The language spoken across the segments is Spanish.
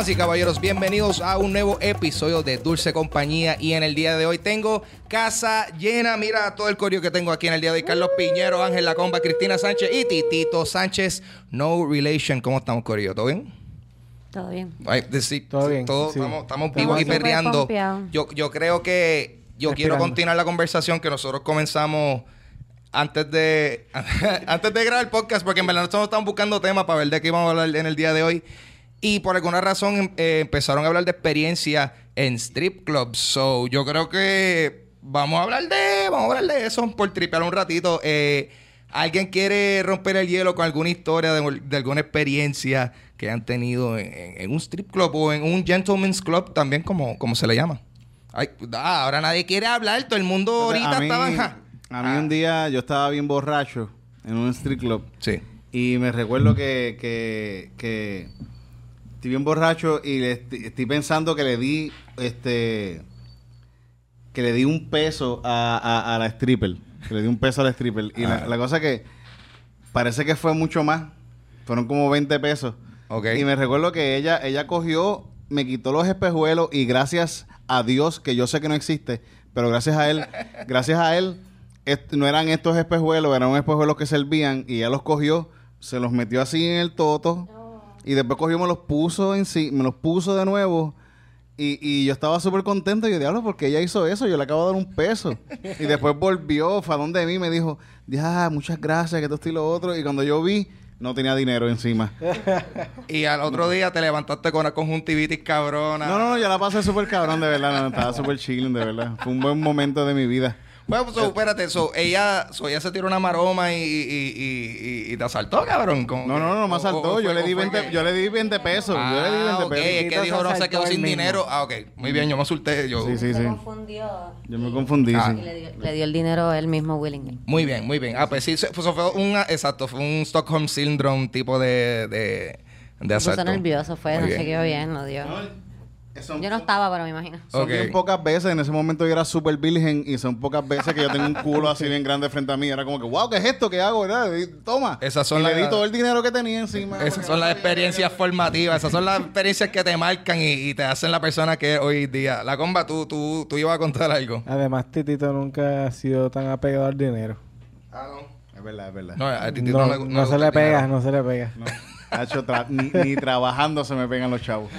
Damas y caballeros, bienvenidos a un nuevo episodio de Dulce Compañía. Y en el día de hoy tengo casa llena. Mira todo el corio que tengo aquí en el día de hoy. Carlos Piñero, Ángel Lacomba, Cristina Sánchez y Titito Sánchez. No relation. ¿Cómo estamos, corio? ¿Todo bien? Todo bien. Ay, de- sí, Todo bien, todo- sí. Estamos, estamos vivos y perreando. Yo, yo creo que yo quiero continuar la conversación que nosotros comenzamos antes de antes de grabar el podcast, porque en verdad nosotros estamos buscando temas para ver de qué íbamos a hablar en el día de hoy. Y por alguna razón em- eh, empezaron a hablar de experiencia en strip clubs. So, yo creo que vamos a hablar de, vamos a hablar de eso por tripear un ratito. Eh, ¿Alguien quiere romper el hielo con alguna historia de, de alguna experiencia que han tenido en, en- en un strip club o en un gentleman's club también como, como se le llama? Ay, ah, ahora nadie quiere hablar, todo el mundo ahorita a mí, estaba... ja. a mí Ah, un día yo estaba bien borracho en un street club Sí. y me recuerdo que, que, que estoy bien borracho y le estoy pensando que le di este que le di un peso a, a- a la stripper que le di un peso a la stripper y la, Ah. la cosa que parece que fue mucho más fueron como 20 pesos Ok. y me recuerdo que ella ella cogió me quitó los espejuelos y gracias a Dios que yo sé que no existe pero gracias a él gracias a él est- no eran estos espejuelos eran unos espejuelos que servían y ella los cogió se los metió así en el toto y después cogió me los puso en sí me los puso de nuevo y, y yo estaba súper contento y yo, diablo, porque ella hizo eso? Yo le acabo de dar un peso. y después volvió, fue a donde mí, me dijo, ya, muchas gracias, que esto y lo otro. Y cuando yo vi, no tenía dinero encima. Y al otro día te levantaste con una conjuntivitis cabrona. No, no, no, yo la pasé súper cabrón, de verdad. no, estaba súper chilling, de verdad. Fue un buen momento de mi vida. Bueno, pues, so, espérate, so, ella, so, ella se tiró una maroma y, y, y, y- y te asaltó, cabrón. como No, no, no, me asaltó. o yo, fue- le di fue 20, que- yo le di 20 pesos. yo le di 20 Ah, ok, pesos. es que dijo, se no se quedó sin dinero. Ah, ok, muy bien, yo me asulté. Yo, Sí, sí, Se sí. confundió. Yo me confundí, Ah. Y sí. le dio, le dio el dinero él mismo willingly. Muy bien, muy bien. Ah, pues sí, se- pues, eso fue un, exacto, fue un Stockholm Syndrome tipo de, de, de Se puso asalto. nervioso, fue, Muy no bien. chequeó bien, no dio. Son- Yo no estaba, pero me imagino. Son bien pocas veces, en ese momento yo era súper virgen y son pocas veces que yo tengo un culo así bien grande frente a mí. Era como que, wow, ¿qué es esto? ¿Qué hago? ¿verdad? Y toma. Esas son y le las- di todo el dinero que tenía encima. Esas son las experiencias formativas, esas son las experiencias que te marcan y, y te hacen la persona que es hoy día. La comba, tú, tú, tú ibas a contar algo. Además, Titito nunca ha sido tan apegado al dinero. Ah, no. Es verdad, es verdad. No, a No, no, no, le- no le se le pega, dinero. no se le pega. No. Hacho, tra- ni, ni trabajando se me pegan los chavos.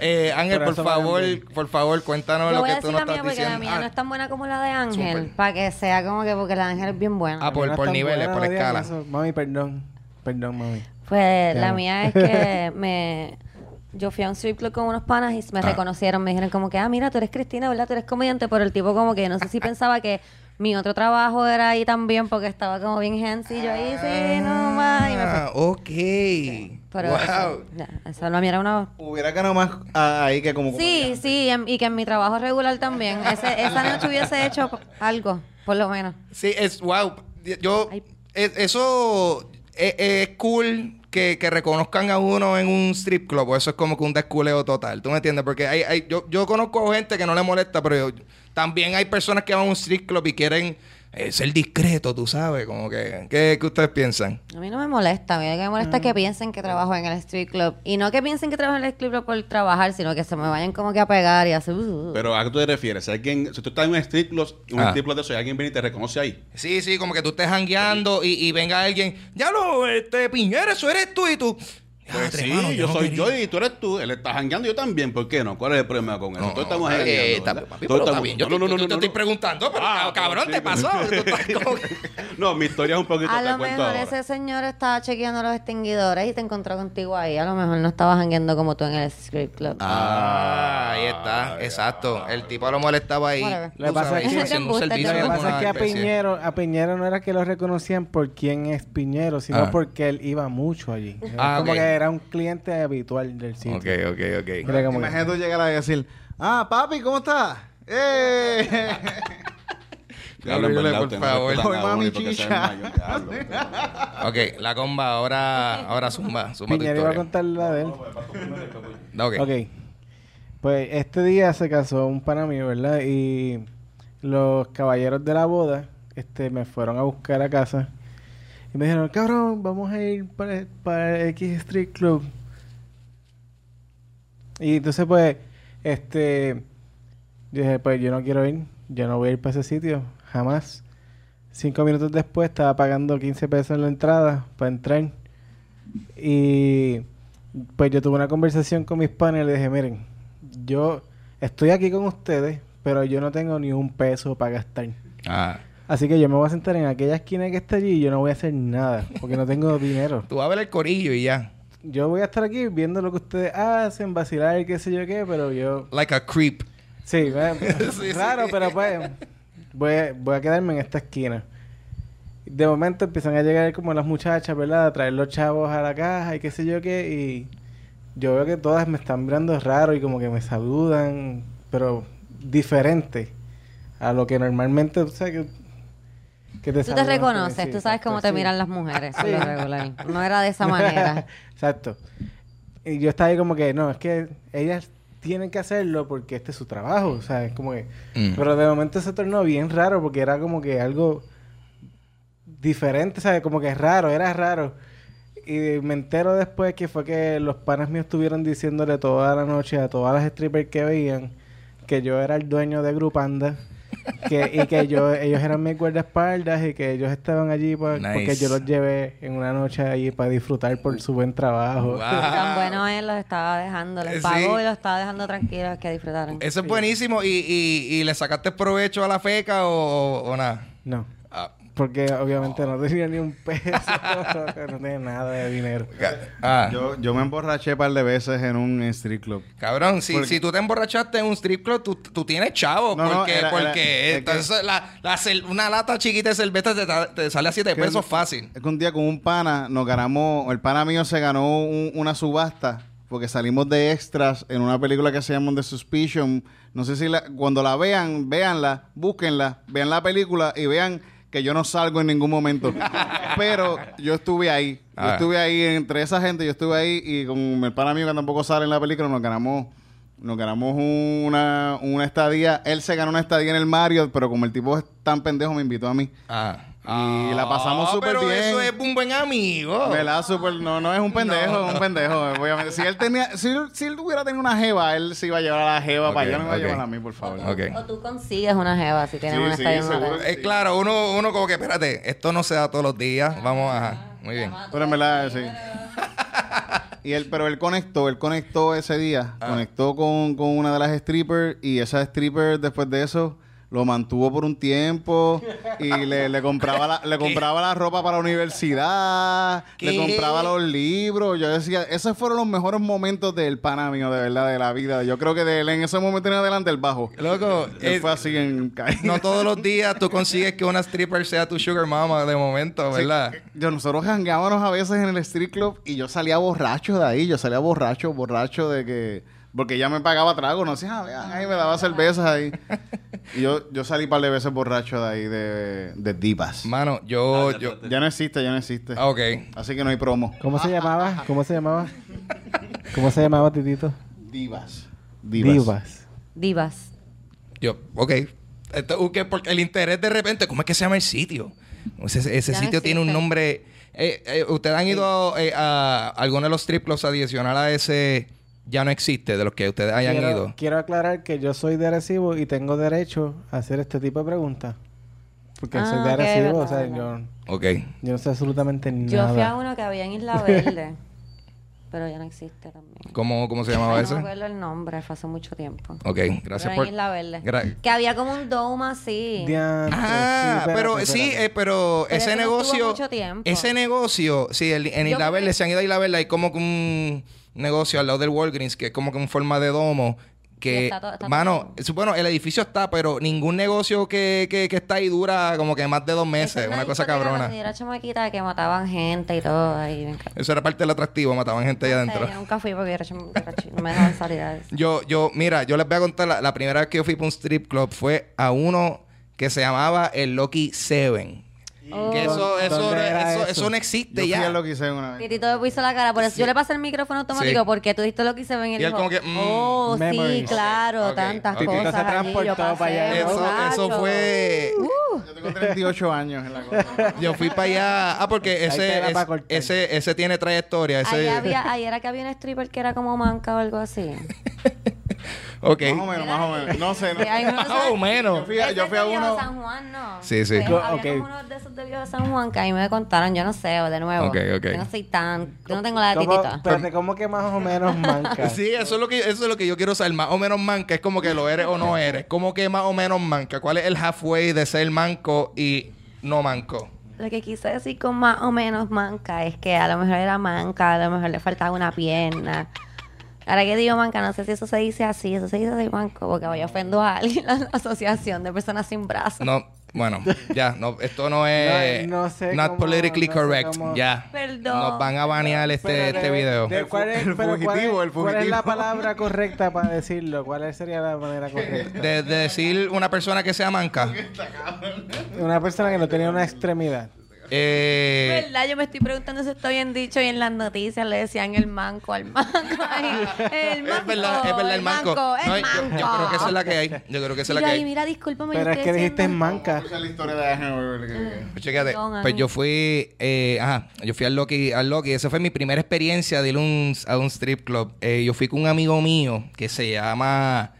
Eh, Ángel, Por favor, por favor, cuéntanos Yo lo voy que a tú decir nos la mía estás porque la diciendo. mía Ah, no es tan buena como la de Ángel. Para que sea como que porque la de Ángel es bien buena. Ah, por, No por niveles, buena, por escala. eso. Mami, perdón. Perdón, mami. Pues la amo. mía es que me... Yo fui a un strip club con unos panas y me Ah. reconocieron. Me dijeron como que, ah, mira, tú eres Cristina, ¿verdad? Tú eres comediante. Pero el tipo como que no sé si pensaba que mi otro trabajo era ahí también porque estaba como bien sencillo ahí. Sí, no más. Y me. Ah, ok. Pero wow. eso, ya, eso la mía era una... Hubiera ganado más ah, ahí que como... Sí, sí, en- y que en mi trabajo regular también. Ese, esa noche hubiese hecho algo, por lo menos. Sí, es wow. Yo, es- eso es, es cool que, que reconozcan a uno en un strip club. o Eso es como que un desculeo total. ¿Tú me entiendes? Porque hay, hay, yo, yo conozco gente que no le molesta, pero yo- también hay personas que van a un strip club y quieren eh, ser discretos, tú sabes. Como que, ¿qué, qué ustedes piensan? A mí no me molesta, a mí lo que me molesta es que piensen que trabajo en el strip club. Y no que piensen que trabajo en el strip club por trabajar, sino que se me vayan como que a pegar y hacer... uh, uh. Pero ¿a qué tú te refieres? Si, alguien, si tú estás en un strip club, un Ah. strip club de eso y alguien viene y te reconoce ahí. Sí, sí, como que tú estés jangueando y, y venga alguien, ya lo, este, Piñera, eso eres tú y tú. Pues sí, mano, yo no soy quería. yo y tú eres tú. Él está jangueando, yo también. ¿Por qué no? ¿Cuál es el problema con eso? No, Todos estamos eh, jangueando, está- ¿verdad? papi, Todos está estamos- bien. Yo No, te- no, no, yo te no, estoy preguntando, pero Ah, cabrón, sí, te pasó. Como- No, mi historia es un poquito A lo mejor ahora. ese señor estaba chequeando los extinguidores y te encontró contigo ahí. A lo mejor no estaba jangueando como tú en el script club. Ah, ahí está, exacto. El tipo a lo mejor estaba ahí. Que pasa es que- haciendo un Te servicio Lo que embuste, como pasa es una que a. Piñero, a Piñero no era que lo reconocían por quién es Piñero, sino Ah. porque él iba mucho allí. Ah, como ok. que era un cliente habitual del sitio. Ok, ok, ok. Era como que- Imagínate tú llegar y decir, ah, papi, ¿cómo estás? ¡Eh! Horrible, verdad, por no favor. a uno mami chicha. Ok, la comba, ahora, ahora zumba, zumba tu Piñero iba a contar la de él. Ok. Ok. Pues este día se casó un pana mío, ¿verdad? Y los caballeros de la boda este, me fueron a buscar a casa. Me dijeron, cabrón, vamos a ir para, para X Street Club. Y entonces, pues, este... yo dije, pues yo no quiero ir. Yo no voy a ir para ese sitio. Jamás. Cinco minutos después estaba pagando 15 pesos en la entrada para entrar. Y pues yo tuve una conversación con mis panes y les dije, miren, yo estoy aquí con ustedes, pero yo no tengo ni un peso para gastar. Ah. Así que yo me voy a sentar en aquella esquina que está allí y yo no voy a hacer nada, porque no tengo dinero. Tú vas a ver el corillo y ya. Yo voy a estar aquí viendo lo que ustedes hacen, vacilar y qué sé yo qué, pero yo... Like a creep. Sí, Sí, pero pues voy a, voy a quedarme en esta esquina. De momento empiezan a llegar como las muchachas, ¿verdad? A traer los chavos a la caja y qué sé yo qué. Y yo veo que todas me están mirando raro y como que me saludan, pero diferente a lo que normalmente, tú sabes que, que te Tú te reconoces, sí, tú sabes cómo exacto, te sí. miran las mujeres, Sí. lo regular. No era de esa manera. Exacto. Y yo estaba ahí como que, no, es que ellas tienen que hacerlo porque este es su trabajo, o sea, es como que... Mm. Pero de momento se tornó bien raro porque era como que algo diferente, ¿sabes? Como que raro, era raro. Y me entero después que fue que los panas míos estuvieron diciéndole toda la noche a todas las strippers que veían que yo era el dueño de Grupanda. Que, y que yo ellos eran mis guardaespaldas y que ellos estaban allí pa- Nice. porque yo los llevé en una noche ahí para disfrutar por su buen trabajo. Wow. Tan bueno él los estaba dejando, les pagó sí. y los estaba dejando tranquilos que disfrutaran. Eso es buenísimo. ¿Y, y, y le sacaste provecho a la feca o, o nada? No, porque obviamente no tenía ni un peso, no tenía nada de dinero. ah. Yo, yo me emborraché un par de veces en un street club. Cabrón, si, Porque- si tú te emborrachaste en un strip club, tú, tú tienes chavo. No, no, porque era- porque era- es que- entonces la, la cel- una lata chiquita de cerveza te, sale a 7 Que pesos fácil. Es que un día con un pana nos ganamos, el pana mío se ganó un- una subasta porque salimos de extras en una película que se llama The Suspicion. No sé si la- cuando la vean, véanla, búsquenla, vean la película y vean que yo no salgo en ningún momento. Pero yo estuve ahí. Yo Ah. estuve ahí entre esa gente, yo estuve ahí y con el pana mío que tampoco sale en la película nos ganamos nos ganamos una, una estadía. Él se ganó una estadía en el Mario, pero como el tipo es tan pendejo me invitó a mí. Ah. Y la pasamos Ah, súper pero bien. eso es un buen amigo. ¿Verdad? Súper- no, no es un pendejo, No. es un pendejo. Obviamente. Si él tenía, si, él- si él hubiera tenido una jeva, él se iba a llevar a la jeva Ok, para allá, no me iba a llevar a mí, por favor. O tú consigues una jeva si tienes Sí, una sí, seguro. Es claro, uno, uno como que, espérate, esto no se da todos los días. Vamos a... Muy bien. Pero en verdad, sí. Y él, pero él conectó, él conectó ese día, Ah. conectó con, con una de las strippers y esa stripper después de eso lo mantuvo por un tiempo y le, le compraba la, le compraba la ropa para la universidad, le compraba los libros. Yo decía, esos fueron los mejores momentos del pana mío, de verdad, de la vida. Yo creo que de él en ese momento en adelante el bajo. Loco, Él eh, fue así en caída. no todos los días tú consigues que una stripper sea tu sugar mama de momento, Sí, ¿verdad? yo, nosotros jangueábamos a veces en el street club y yo salía borracho de ahí. Yo salía borracho, borracho de que... Porque ella me pagaba trago, no decía, ah, vean, ahí me daba cervezas ahí. Y yo, yo salí un par de veces borracho de ahí de, de divas. Mano, yo... yo Ya no existe, ya no existe. ah, ok. Así que no hay promo. ¿Cómo se llamaba? ¿Cómo se llamaba? ¿Cómo se llamaba, Titito? Divas. Divas. Divas. Yo, ok. Esto, ok, porque el interés de repente, ¿cómo es que se llama el sitio? Ese, ese sitio tiene un nombre. Eh, eh, ¿Ustedes han ido eh, a alguno de los strip clubs adicional a ese? Ya no existe, de los que ustedes hayan quiero, ido. quiero aclarar que yo soy de Arecibo y tengo derecho a hacer este tipo de preguntas. Porque Ah, soy de ok, Arecibo, o verdad, sea, verdad. yo, Ok. yo no sé absolutamente Yo fui a nada. uno que había en Isla Verde. pero ya no existe también. ¿Cómo, cómo se llamaba ese? No me acuerdo el nombre, fue hace mucho tiempo. Ok, gracias Pero en por... Isla Verde. Gra- Que había como un dome así. Diantre, Ah, sí, pero sí, eh, pero, Pero ese eso negocio, mucho tiempo. ese negocio, sí, el- en Isla Verde que- se han ido a Isla Verde, hay como que un negocio al lado del Walgreens que es como que en forma de domo. Que, Sí, está todo- está mano, es- bueno, el edificio está, pero ningún negocio que, que, que está ahí dura como que más de dos meses. es Una cosa cabrona. Era chamaquita que mataban gente y todo ahí. Eso era parte del atractivo, mataban gente allá No adentro. Yo nunca fui porque era no me dejaban salir a eso. Yo, yo, mira, yo les voy a contar la, la primera vez que yo fui para un strip club fue a uno que se llamaba el Lucky Seven. Oh. Que eso, eso, ¿Dónde era eso, eso? eso no Yo existe fui ya. a lo que hice una vez. Titito me puso la cara, por eso yo le pasé el micrófono automático Sí. porque tú diste lo que se ven y él Y él como que, mm, oh, sí, memories. claro, Ok, tantas ok. Se cosas allí, yo transportó pasé, para allá. Eso, eso fue. Yo tengo 38 años en la cosa. Yo fui para allá. Ah, porque ese, es- ese, ese tiene trayectoria. Ahí, Ese, había, ahí era que había un stripper que era como manca o algo así. ok. Más o menos, más o menos. No sé, no Más o esos- menos. Yo fui a, yo fui a uno. San Juan, ¿no? Sí, sí. Pues, Yo- había ok. como uno de esos de Viejo San Juan que a mí me contaron, yo no sé, o de nuevo. Ok, ok. Yo no soy tan... Yo no tengo la de ¿Cómo, titita. espérate, ¿cómo que más o menos manca? Sí, eso es lo que eso es lo que yo quiero saber. Más o menos manca es como que lo eres o no eres. ¿Cómo que más o menos manca? ¿Cuál es el halfway de ser manco y no manco? Lo que quise decir con más o menos manca es que a lo mejor era manca, a lo mejor le faltaba una pierna. Ahora que digo manca, no sé si eso se dice así, eso se dice así manco, porque voy ofendo a alguien, la asociación de personas sin brazos. No, bueno, ya, no, esto no es No- no sé not cómo- politically no sé correct. cómo- Ya. Perdón. Nos van a banear este, Pero este de- video. de cuál es, El pero cuál es- fugitivo, el ¿Cuál es fugitivo. la palabra correcta para decirlo? ¿Cuál sería la manera correcta? De, de decir una persona que sea manca. Una persona que no tenía una extremidad. Eh, ¿Verdad? Yo me estoy preguntando si está bien dicho y en las noticias le decían el manco al manco. Ay, el manco. es verdad, es verdad el manco. el No, yo, creo que esa es la que hay. Yo creo que esa es la que hay. mira, discúlpame. yo Pero es que dijiste manca. Esa es la historia de Pues chécate, pues yo fui, eh, ajá, yo fui al Loki, al Loki, esa fue mi primera experiencia de ir a un, a un strip club. Eh, yo fui con un amigo mío que se llama,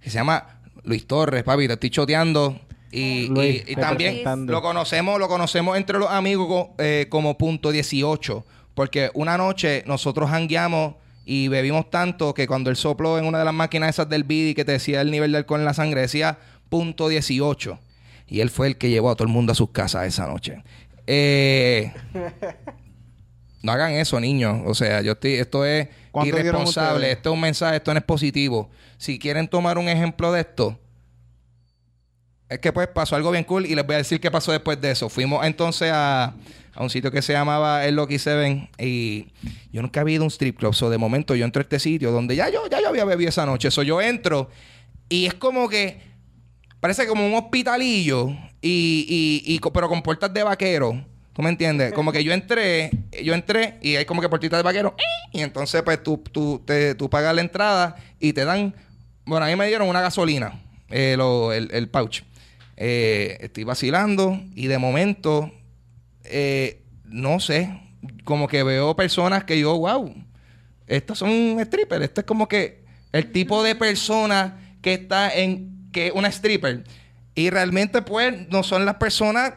que se llama Luis Torres, papi, te estoy choteando. Y, Luis, y- y también lo conocemos, lo conocemos entre los amigos eh, como punto 18. Porque una noche nosotros hangueamos y bebimos tanto que cuando él sopló en una de las máquinas esas del BIDI que te decía el nivel de alcohol en la sangre, decía punto 18. Y él fue el que llevó a todo el mundo a sus casas esa noche. Eh, no hagan eso, niños. O sea, yo estoy, esto es ¿Cuánto dieron irresponsable. Esto es un mensaje, esto no es positivo. Si quieren tomar un ejemplo de esto, es que pues pasó algo bien cool y les voy a decir qué pasó después de eso. Fuimos entonces a, a un sitio que se llamaba el Lucky Seven y yo nunca había ido a un strip club. So de momento yo entro a este sitio donde ya yo, ya yo había bebido esa noche. So yo entro y es como que parece como un hospitalillo y, y, y pero con puertas de vaquero. ¿Tú me entiendes? Como que yo entré, yo entré y hay como que puertitas de vaquero. Y entonces, pues, tú, tú, te, tú pagas la entrada y te dan... Bueno, a mí me dieron una gasolina, eh, el, el pouch. Eh, estoy vacilando y de momento, eh, no sé, como que veo personas que yo, wow, estos son strippers. Esto es como que el tipo de persona que está en, que es una stripper. Y realmente, pues, no son las personas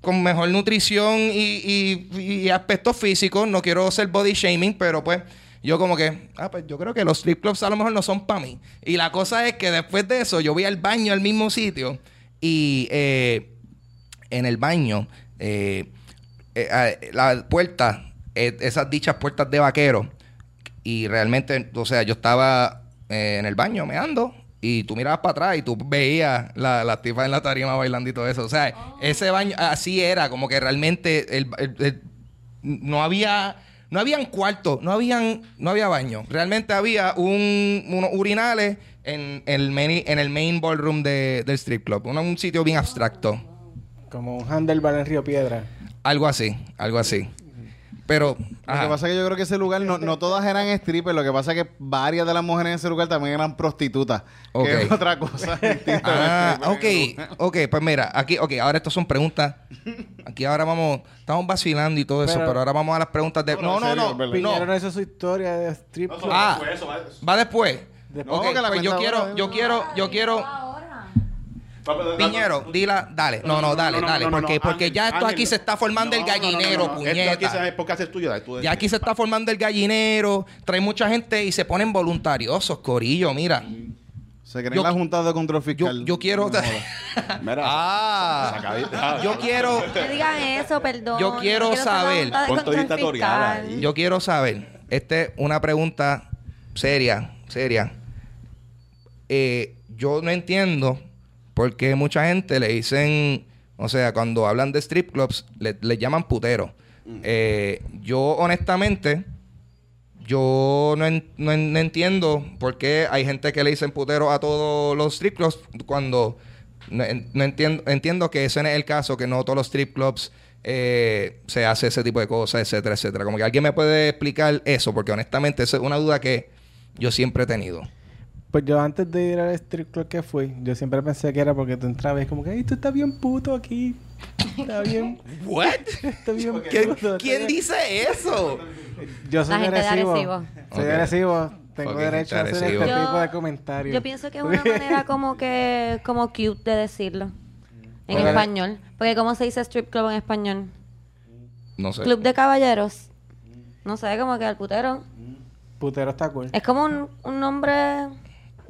con mejor nutrición y, y- y aspectos físicos. No quiero ser body shaming, pero pues yo como que, ah, pues yo creo que los strip clubs a lo mejor no son para mí. Y la cosa es que después de eso yo voy al baño al mismo sitio y eh, en el baño, eh, eh, ah, la puerta, eh, esas dichas puertas de vaquero, y realmente, o sea, yo estaba eh, en el baño meando y tú mirabas para atrás y tú veías la, la tipa en la tarima bailando y todo eso. O sea, ese baño así era, como que realmente el- el- el- no había no habían cuartos, no habían no había baño. Realmente había un, unos urinales en, el main, en el main ballroom de- del strip club. Un, un sitio bien abstracto. Como un handlebar en Río Piedra. Algo así, algo así. Pero, Lo que pasa es que yo creo que ese lugar no, no todas eran strippers, lo que pasa es que varias de las mujeres en ese lugar también eran prostitutas. Ok. Que es otra cosa distinta. Ah, ok, ok, pues mira, aquí, ok, ahora estas son preguntas. Aquí ahora vamos, estamos vacilando y todo eso, Pero- pero ahora vamos a las preguntas de. No, No, no, no, en serio, no, es verdad. no. Piñero no hizo su historia de strip club. Ah, va después. Después. Ok, No, que la pues yo cuenta quiero, yo quiero, yo quiero. Piñero, dila, dale. No, no, dale, dale. porque, porque ya esto Ángel, aquí se está formando el no, no, no, gallinero, no, no. Esto aquí puñeta. es porque haces tuyo. dale, tú Ya aquí se está formando el gallinero, trae mucha gente y se ponen voluntariosos, Corillo, mira. Se creen Yo- la Junta de Control Yo, Fiscal. yo quiero... Mira, ah. Ah, yo quiero... No digan eso, perdón. Yo quiero ser la saber. Control dictatorial Fiscal. Yo quiero saber, esta es una pregunta seria, seria. Eh, yo no entiendo por qué mucha gente le dicen, o sea, cuando hablan de strip clubs, le, le llaman putero. Eh, yo honestamente, yo no, en- no en- no entiendo por qué hay gente que le dicen putero a todos los strip clubs cuando no entiendo, entiendo que ese no es el caso, que no todos los strip clubs eh, se hace ese tipo de cosas, etcétera, etcétera. Como que alguien me puede explicar eso, porque honestamente esa es una duda que yo siempre he tenido. Pues yo antes de ir al strip club que fui, yo siempre pensé que era porque tú entrabas y como que, ay, tú estás bien puto aquí. Está bien, ¿What? está bien ¿Quién, puto. quién dice eso? Yo soy La gente de agresivo. Soy agresivo. Tengo derecho a hacer este tipo de comentarios. Yo pienso que es una manera como que, como cute de decirlo. En español. Porque ¿cómo se dice strip club en español? No sé. Club de caballeros. No sé, como que el putero. Putero está cool. Es como un, un nombre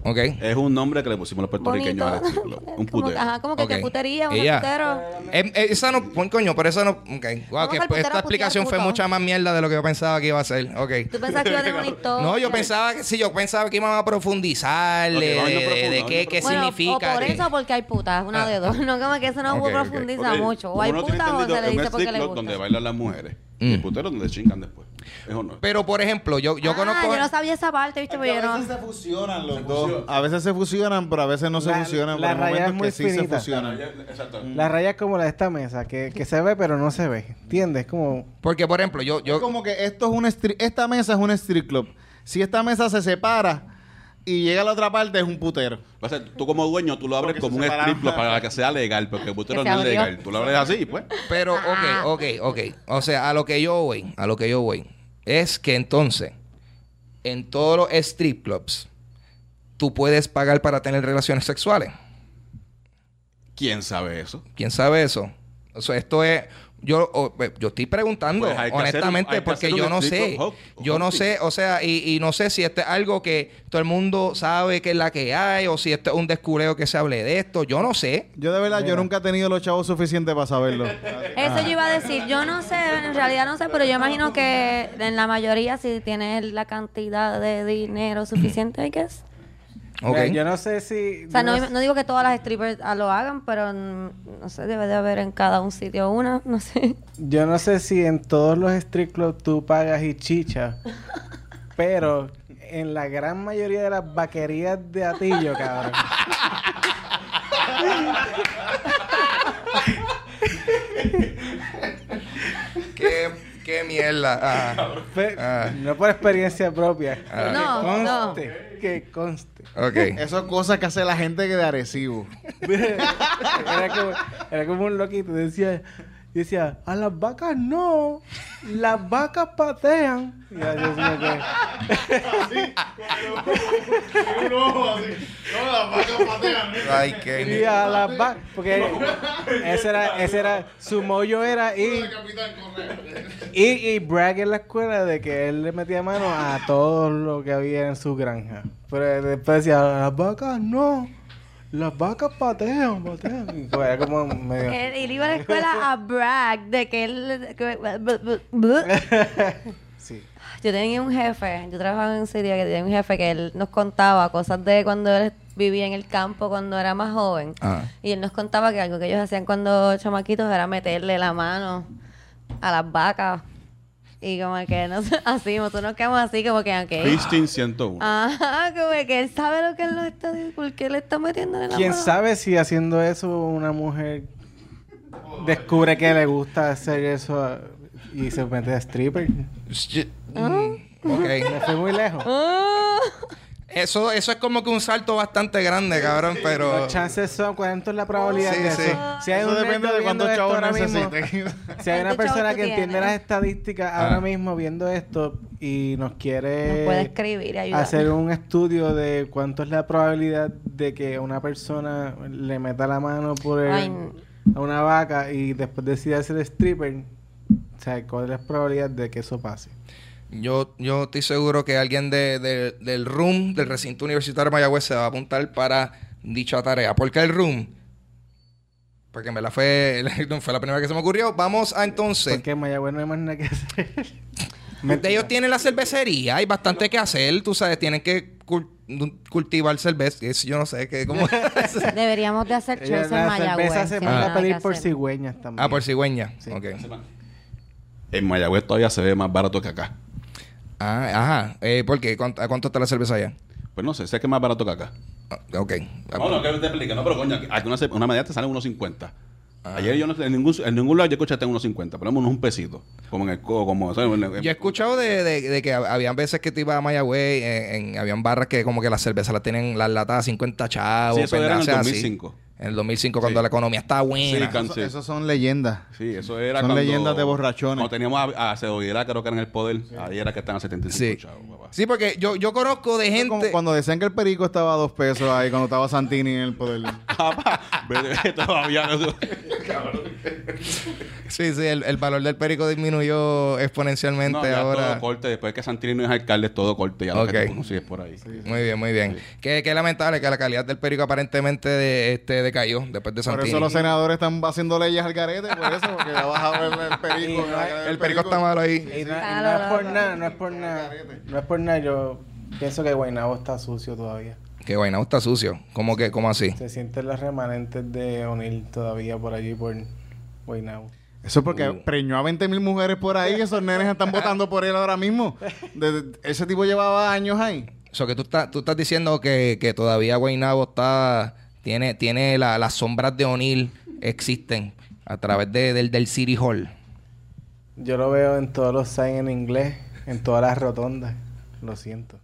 Ok. Es un nombre que le pusimos los puertorriqueños bonito. al club. Un putero. Ajá, como que Ok. qué putería, un Ella. putero. Em, eh, esa no, buen coño, pero esa no. Ok. Wow, Vamos que pues, putero esta explicación putear, fue puto. mucha más mierda de lo que yo pensaba que iba a ser. Ok. Tú pensabas que iba a tener una historia. No, yo pensaba que sí, yo pensaba que íbamos a profundizar Ok, de, vamos a de- de profundo, qué, vamos a qué bueno, significa. O por eso o porque hay putas, una de dos. No, como que eso no Ok, ok. profundiza Ok, mucho. O como hay tiene putas o entendido, se le es un dice porque le gusta. donde bailan las mujeres. Mm. Y el putero donde chingan después. No. Pero, por ejemplo, yo, yo ah, conozco. yo no sabía esa parte, ¿viste? Pero yo a no... veces se fusionan los dos. A veces se fusionan, pero a veces no se La- fusionan. la pero hay raya es muy que sí se fusionan. Exacto. La raya es como la de esta mesa, que, que se ve pero no se ve. ¿Entiendes? Como... Porque, por ejemplo, yo. Es yo como que esto es un stri- esta mesa es un street club. Si esta mesa se separa y llega a la otra parte es un putero. O sea, tú como dueño, tú lo abres Porque como se un strip club para que sea legal, porque el putero no es legal. Tú lo abres así, pues. pero, ok, ok, ok. O sea, a lo que yo voy, a lo que yo voy, es que entonces, en todos los strip clubs, tú puedes pagar para tener relaciones sexuales. ¿Quién sabe eso? ¿Quién sabe eso? O sea, esto es. Yo, eh, yo estoy preguntando, Pues hay que un- honestamente, hay que porque yo no sé. hop- Yo no sé, o sea, y, y no sé si esto es algo que todo el mundo sabe que es la que hay, o si esto es un descureo que se hable de esto. Yo no sé. Yo de verdad, yo nunca he tenido los chavos suficientes para saberlo. Eso yo iba a decir. Yo no sé, en realidad no sé, pero yo imagino que en la mayoría si tienes la cantidad de dinero suficiente, I guess. Ok. Mira, Yo no sé si... O sea, no, no digo que todas las strippers ah, lo hagan, pero no sé, debe de haber en cada un sitio una, no sé. Yo no sé si en todos los strip clubs tú pagas y chicha, pero en la gran mayoría de las vaquerías de Atillo, cabrón. ¿Qué, qué mierda. Ah, Fe- Ah. No por experiencia propia. Ah. No, que no. conste, que conste. ok. Eso es cosas que hace la gente que de Arecibo. era, como, era como un loquito. Decía, decía, a las vacas no. Las vacas patean. Y así es como que- Ay, Y qué. a las vacas. Porque ese era, ese era, su mollo era ir. Y, y brag en la escuela de que él le metía mano a todo lo que había en su granja. Pero después decía, las vacas no. Las vacas patean, patean. Y pues era como medio. Él, él iba a la escuela a brag de que él... que- Sí. Yo tenía un jefe, yo trabajaba en un sitio que tenía un jefe que él nos contaba cosas de cuando él vivía en el campo cuando era más joven. Ah. Y él nos contaba que algo que ellos hacían cuando chamaquitos era meterle la mano a las vacas. Y como que no sé, así, nosotros nos quedamos así como que, ok. Christine 101. Ajá, como que él sabe lo que él nos está diciendo, por qué le está metiendo en la ¿Quién mano. sabe si haciendo eso una mujer descubre que le gusta hacer eso y se mete a stripper? Mm, Ok. Me fui muy lejos. Ah. Eso, eso es como que un salto bastante grande, cabrón, pero... Los chances son, ¿cuánto es la probabilidad Sí, de sí. eso? Si hay Eso un depende de cuántos chavos ahora mismo, necesite. Si hay una ¿Cuántos persona que entiende tienes? las estadísticas Ah. ahora mismo viendo esto y nos quiere Nos puede escribir hacer un estudio de cuánto es la probabilidad de que una persona le meta la mano por el- Ay, n- a una vaca y después decida ser stripper, o sea, ¿cuál es la probabilidad de que eso pase? Yo, yo estoy seguro que alguien de, de- del RUM, del recinto universitario de Mayagüez, se va a apuntar para dicha tarea. ¿Por qué el RUM? Porque me la fue, fue la primera que se me ocurrió. Vamos a entonces. Porque en Mayagüez no hay más nada que hacer. Ellos tienen la cervecería, hay bastante que hacer, tú sabes, tienen que cul- cultivar cerveza. Yo no sé qué, cómo. Deberíamos de hacer shows en Mayagüez. cerveza se manda a pedir por cigüeñas también. ah, por cigüeña. Sí. Ok. En Mayagüez todavía se ve más barato que acá. Ah, ajá. Eh, ¿Por qué? ¿Cuánto, ¿A cuánto está la cerveza allá? Pues no sé, sé que es más barato que acá. Ah, ok. Ah, No, no, que te explique. No, pero coño, aquí aquí una, una medalla te sale unos 50. Ah. Ayer yo no sé, en ningún, en ningún lado yo escuché hasta unos 50. Ponemos un pesito. Como en el co, como... ¿sabes? En Yo he escuchado de, de- de que hab- habían veces que te ibas a Mayagüez, en, en- habían barras que como que la cerveza la tienen las latas a 50 chavos. Sí, eso era en el pendejadas así. 2005. En el 2005, cuando Sí. la economía estaba buena. Sí, can- Eso- Sí. Esos son leyendas. Sí, eso era Son cuando... leyendas de borrachones. Cuando teníamos a, a Cedoguera, creo que era en el poder. Ahí era que estaban a 75 Sí. chavos. Sí, porque yo, yo conozco de como gente... cuando decían que el perico estaba a dos pesos ahí, cuando estaba Santini en el poder. Todavía no... Sí, sí, el, el valor del perico disminuyó exponencialmente No, ya ahora. todo corte. Después que Santini no es alcalde, es todo corte. Ya lo Ok. que tú consigues por ahí. Muy bien, muy bien. Qué, qué lamentable que la calidad del perico aparentemente de, este, decayó después de Por Santini. eso los senadores están haciendo leyes al garete, por eso, porque ha bajado el, el perico. Y no hay- el perico está malo ahí. Y no, y no no, es por nada, no es por nada. No es por nada, yo pienso que Guaynabo está sucio todavía. Que Guaynabo está sucio. ¿Cómo que, cómo así? Se sienten los remanentes de O'Neill todavía por allí, por Guaynabo. Eso es porque Uh. preñó a 20 mil mujeres por ahí y esos nenes están votando por él ahora mismo. De- de- ese tipo llevaba años ahí. Eso que tú estás, tú estás diciendo que, que todavía Guaynabo está, tiene, tiene la- las sombras de O'Neill existen a través de, del, del City Hall. Yo lo veo en todos los signs en inglés, en todas las rotondas. Lo siento.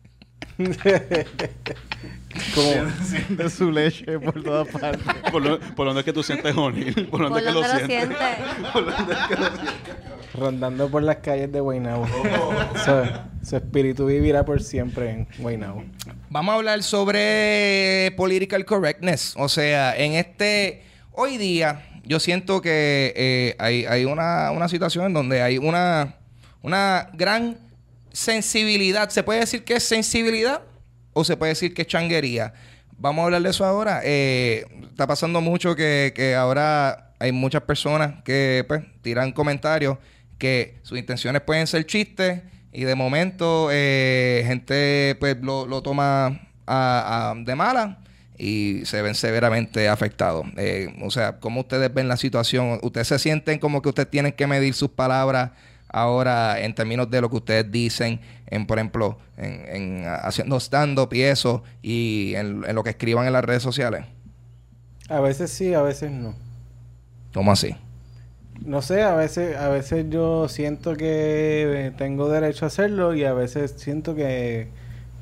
Como, Siente su leche por todas partes. ¿Por, lo- por dónde es que tú sientes O'Neill? ¿Por dónde ¿Por es que lo dónde lo sientes? sientes? rondando por las calles de Guaynabo. Su, su espíritu vivirá por siempre en Guaynabo. Vamos a hablar sobre political correctness. O sea, en este... Hoy día yo siento que eh, hay, hay una, una situación en donde hay una, una gran sensibilidad. ¿Se puede decir que es sensibilidad o se puede decir que es changuería? Vamos a hablar de eso ahora. Eh, está pasando mucho que, que ahora hay muchas personas que pues, tiran comentarios que sus intenciones pueden ser chistes y de momento eh, gente pues lo, lo toma a- a- de mala y se ven severamente afectados. Eh, o sea, ¿cómo ustedes ven la situación? ¿Ustedes se sienten como que ustedes tienen que medir sus palabras ahora en términos de lo que ustedes dicen, en por ejemplo, en, en, haciendo stand-up y eso, y en, en lo que escriban en las redes sociales? A veces sí, a veces no. ¿Cómo así? No sé, a veces, a veces yo siento que tengo derecho a hacerlo y a veces siento que,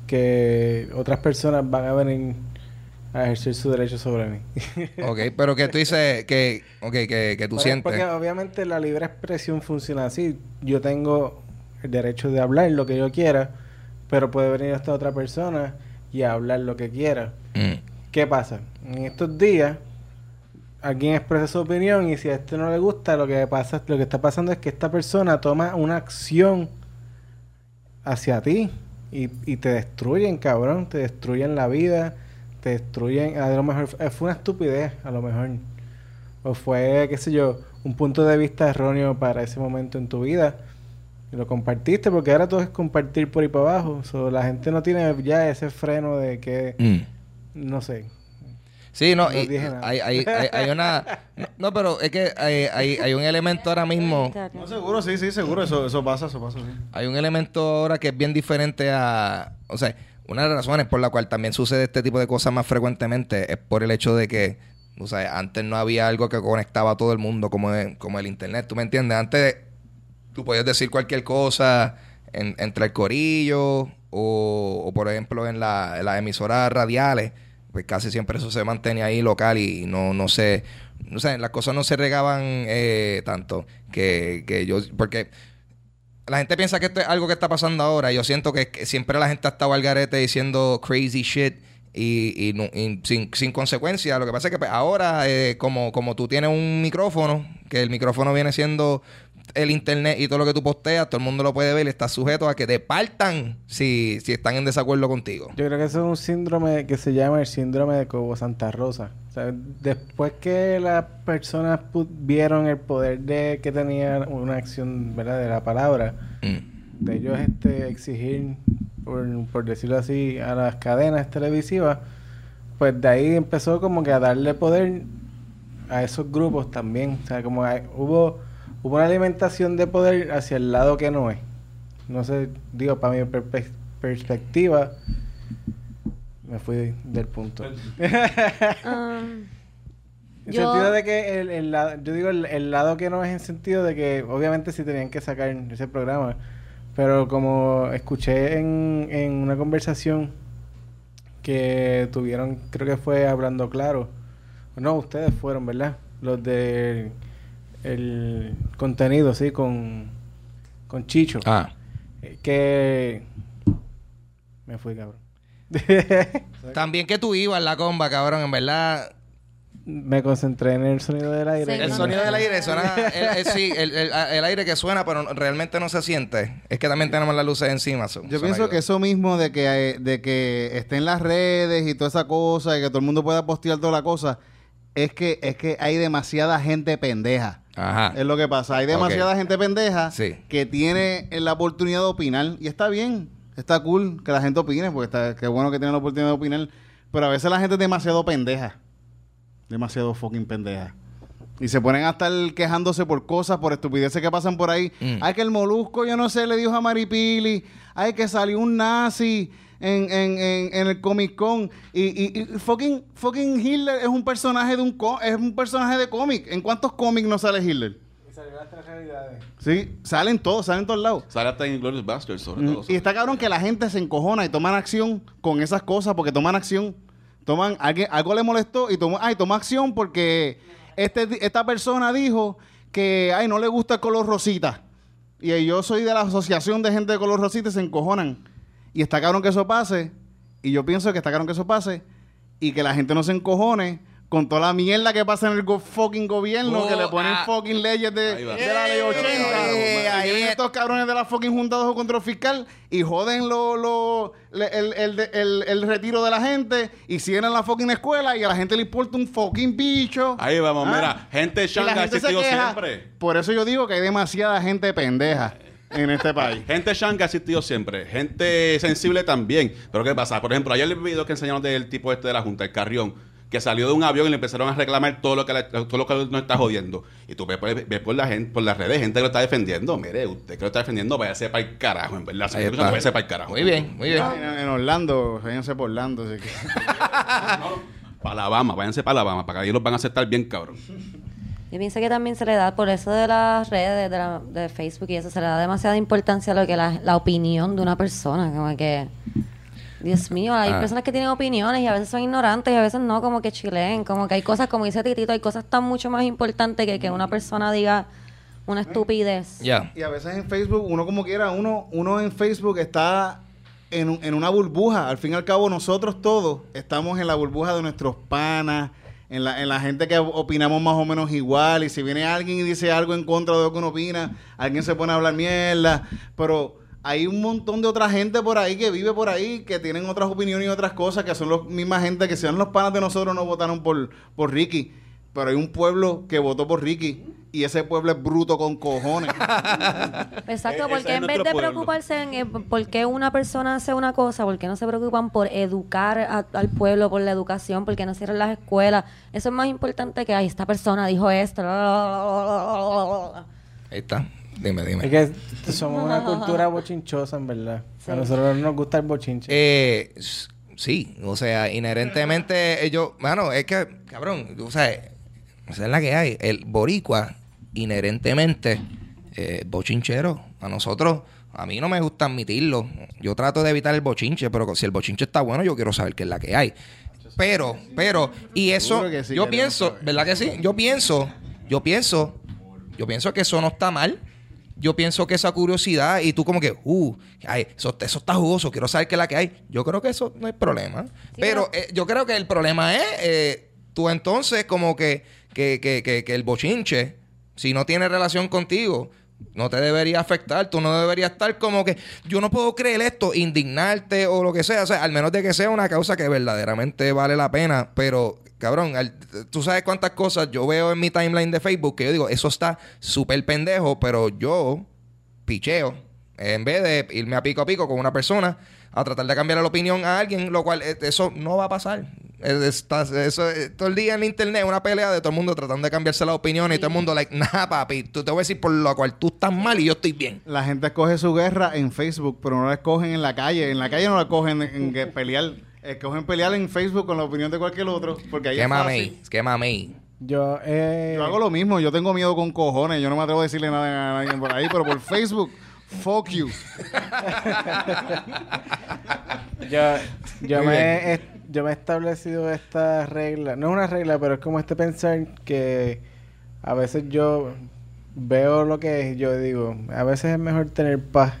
que otras personas van a venir a ejercer su derecho sobre mí. Ok, pero que tú dices que, okay, que, que tú sientes. Porque obviamente la libre expresión funciona así. Yo tengo el derecho de hablar lo que yo quiera, pero puede venir esta otra persona y hablar lo que quiera. Mm. ¿Qué pasa? En estos días, alguien expresa su opinión y si a este no le gusta, lo que pasa, lo que está pasando es que esta persona toma una acción hacia ti y, y te destruyen, cabrón, te destruyen la vida, te destruyen, a lo mejor eh, fue una estupidez, a lo mejor, o fue, qué sé yo, un punto de vista erróneo para ese momento en tu vida. Y lo compartiste porque ahora todo es compartir por ahí para abajo. So, la gente no tiene ya ese freno de que, Mm. no sé, Sí, no, No y dije nada. hay, hay, hay, hay una... No, no, pero es que hay, hay, hay un elemento ahora mismo... No, seguro, sí, sí, seguro. Eso, eso pasa, eso pasa, sí. Hay un elemento ahora que es bien diferente a... O sea, una de las razones por la cual también sucede este tipo de cosas más frecuentemente es por el hecho de que, o sea, antes no había algo que conectaba a todo el mundo como, el- como el Internet. ¿Tú me entiendes? Antes tú podías decir cualquier cosa en- entre el corillo o, o, por ejemplo en la- en las emisoras radiales, pues casi siempre eso se mantiene ahí local y no, no se, no sé, las cosas no se regaban eh, tanto que, que yo, porque la gente piensa que esto es algo que está pasando ahora. Yo siento que, siempre la gente ha estado al garete diciendo crazy shit y, y sin, sin consecuencia. Lo que pasa es que pues, ahora, eh, como, como tú tienes un micrófono, que el micrófono viene siendo el internet y todo lo que tú posteas, todo el mundo lo puede ver y estás sujeto a que te partan si, si están en desacuerdo contigo. Yo creo que eso es un síndrome que se llama el síndrome de Cobo Santa Rosa. O sea, después que las personas vieron el poder de que tenía una acción, ¿verdad? De la palabra, Mm. de ellos este, exigir, por, por decirlo así, a las cadenas televisivas, pues de ahí empezó como que a darle poder a esos grupos también. O sea, como hay- hubo, hubo una alimentación de poder hacia el lado que no es. No sé, digo, para mi perspectiva, me fui del punto. Um, En Yo- sentido de que el, el lado, yo digo el, el lado que no es en sentido de que obviamente sí tenían que sacar ese programa, pero como escuché en, en una conversación que tuvieron, creo que fue hablando claro, no, ustedes fueron, ¿verdad? Los de el contenido, sí, con, con Chicho, Ah. Eh, que me fui, cabrón. También que tú ibas la comba, cabrón, en verdad. me concentré en el sonido del aire. Sí, El no, sonido no. del aire suena, el, el- sí, el, el- el aire que suena, pero realmente no se siente. Es que también tenemos las luces encima. Yo pienso ayuda. que eso mismo de que, eh, de que esté en las redes y toda esa cosa y que todo el mundo pueda postear toda la cosa, es que, es que hay demasiada gente pendeja. Ajá. Es lo que pasa. Hay demasiada gente pendeja Sí. que tiene la oportunidad de opinar. Y está bien. Está cool que la gente opine, porque está, qué bueno que tiene la oportunidad de opinar. Pero a veces la gente es demasiado pendeja. Demasiado fucking pendeja. Y se ponen a estar quejándose por cosas, por estupideces que pasan por ahí. Mm. Ay, que el molusco, yo no sé, le dijo a Maripili. Ay, que salió un nazi en, en, en, en el Comic Con. Y, y, y fucking, fucking Hitler es un personaje de un co- es un personaje de cómic. ¿En cuántos cómics no sale Hitler? Sí, salen todos, salen todos lados. Sale hasta en Inglourious Basterds, sobre Mm, todo. Y está cabrón que la gente se encojona y toman acción con esas cosas porque toman acción. Toman, alguien, algo le molestó y tomó, ay, toma acción porque este, esta persona dijo que, ay, no le gusta el color rosita. Y yo soy de la asociación de gente de color rosita y se encojonan. Y está cabrón que eso pase. Y yo pienso que está cabrón que eso pase. Y que la gente no se encojone con toda la mierda que pasa en el go- fucking gobierno, Oh, que le ponen ah. fucking leyes de, la ley 80. Eh, Y ahí vienen es. estos cabrones de la fucking Junta de control fiscal y joden lo, lo- le- el, el, el- el retiro de la gente y cierran la fucking escuela y a la gente le importa un fucking bicho. Ahí vamos, Ah. mira, gente Y la changa gente se queja. siempre. Por eso yo digo que hay demasiada gente pendeja en este país. Gente changa ha existido siempre. Gente sensible también. Pero ¿qué pasa? Por ejemplo, ayer el video que enseñaron del tipo este de la Junta, el Carrión, que salió de un avión y le empezaron a reclamar todo lo que, la- todo lo que nos está jodiendo. Y tú ves, por- ves por, la gente, por las redes gente que lo está defendiendo. Mire, usted que lo está defendiendo, váyase para el carajo, en verdad. Váyase para el carajo. Muy bien, muy bien. En, en Orlando, váyanse por Orlando. Así que. Para Alabama, váyanse para Alabama, para que ahí los van a aceptar bien, cabrón. Yo pienso que también se le da, por eso de las redes, de, la- de Facebook y eso, se le da demasiada importancia a lo que la, la opinión de una persona. Como que, Dios mío, hay Ah. personas que tienen opiniones y a veces son ignorantes y a veces no, como que chileen. Como que hay cosas, como dice Titito, hay cosas tan mucho más importantes que que una persona diga una estupidez. Ya. Y a veces en Facebook, uno como quiera, uno, uno en Facebook está en, un- en una burbuja. Al fin y al cabo, nosotros todos estamos en la burbuja de nuestros panas, en la, en la gente que opinamos más o menos igual. Y si viene alguien y dice algo en contra de lo que uno opina, alguien se pone a hablar mierda. Pero hay un montón de otra gente por ahí que vive por ahí, que tienen otras opiniones y otras cosas, que son los misma gente que sean los panas de nosotros no votaron por, por Ricky. Pero hay un pueblo que votó por Ricky. Y ese pueblo es bruto con cojones. Exacto, E- ese porque es en vez de pueblo. preocuparse en eh, por qué una persona hace una cosa, por qué no se preocupan por educar a- al pueblo, por la educación, por qué no cierran las escuelas, eso es más importante que, ay, esta persona dijo esto. Ahí está. Dime, Es dime. que somos una cultura bochinchosa, en verdad. A nosotros no nos gusta el bochinche. Eh, sí, o sea, inherentemente ellos, mano, es que, cabrón, o sea, esa es la que hay. El boricua, inherentemente, eh, bochinchero. A nosotros, A mí no me gusta admitirlo. Yo trato de evitar el bochinche, pero si el bochinche está bueno, yo quiero saber qué es la que hay. Pero, pero, y eso, yo pienso. ¿verdad que sí? Yo pienso, yo pienso, yo pienso que eso no está mal. Yo pienso que esa curiosidad y tú como que, uh, ay, eso, eso está jugoso, quiero saber qué es la que hay. Yo creo que eso no hay problema. pero eh, yo creo que el problema es eh, tú entonces como que, que, que, que, que el bochinche, si no tiene relación contigo, no te debería afectar. Tú no deberías estar como que yo no puedo creer esto, indignarte o lo que sea. O sea, al menos de que sea una causa que verdaderamente vale la pena. Pero, cabrón, al- tú sabes cuántas cosas yo veo en mi timeline de Facebook que yo digo, eso está súper pendejo, pero yo picheo. En vez de irme a pico a pico con una persona a tratar de cambiar la opinión a alguien, lo cual eh, eso no va a pasar. Está- eso, eh, todo el día en internet una pelea de todo el mundo tratando de cambiarse la opinión y todo el mundo like, nah, papi, tú te voy a decir por lo cual tú estás mal y yo estoy bien. La gente escoge su guerra en Facebook, pero no la escogen en la calle. En la calle no la cogen en, en que pelear. Escogen pelear en Facebook con la opinión de cualquier otro. Porque ahí Qué es qué mamey. Yo, eh, Yo hago lo mismo. Yo tengo miedo con cojones. Yo no me atrevo a decirle nada a nadie por ahí, pero por Facebook, fuck you. yo, yo, me, yo me he establecido esta regla. No es una regla, pero es como este pensar que a veces yo veo lo que es y yo digo, a veces es mejor tener paz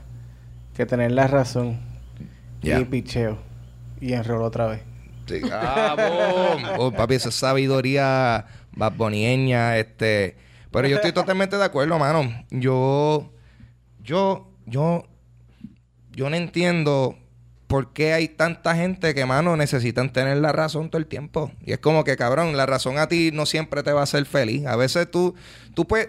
que tener la razón. Y picheo. Y enrolo otra vez. Sí. Ah, boom. Oh, papi, esa es sabiduría babbonieña, este. Pero yo estoy totalmente de acuerdo, mano. Yo, yo, yo, yo no entiendo por qué hay tanta gente que, mano, necesitan tener la razón todo el tiempo. Y es como que, cabrón, la razón a ti no siempre te va a hacer feliz. A veces tú, tú puedes,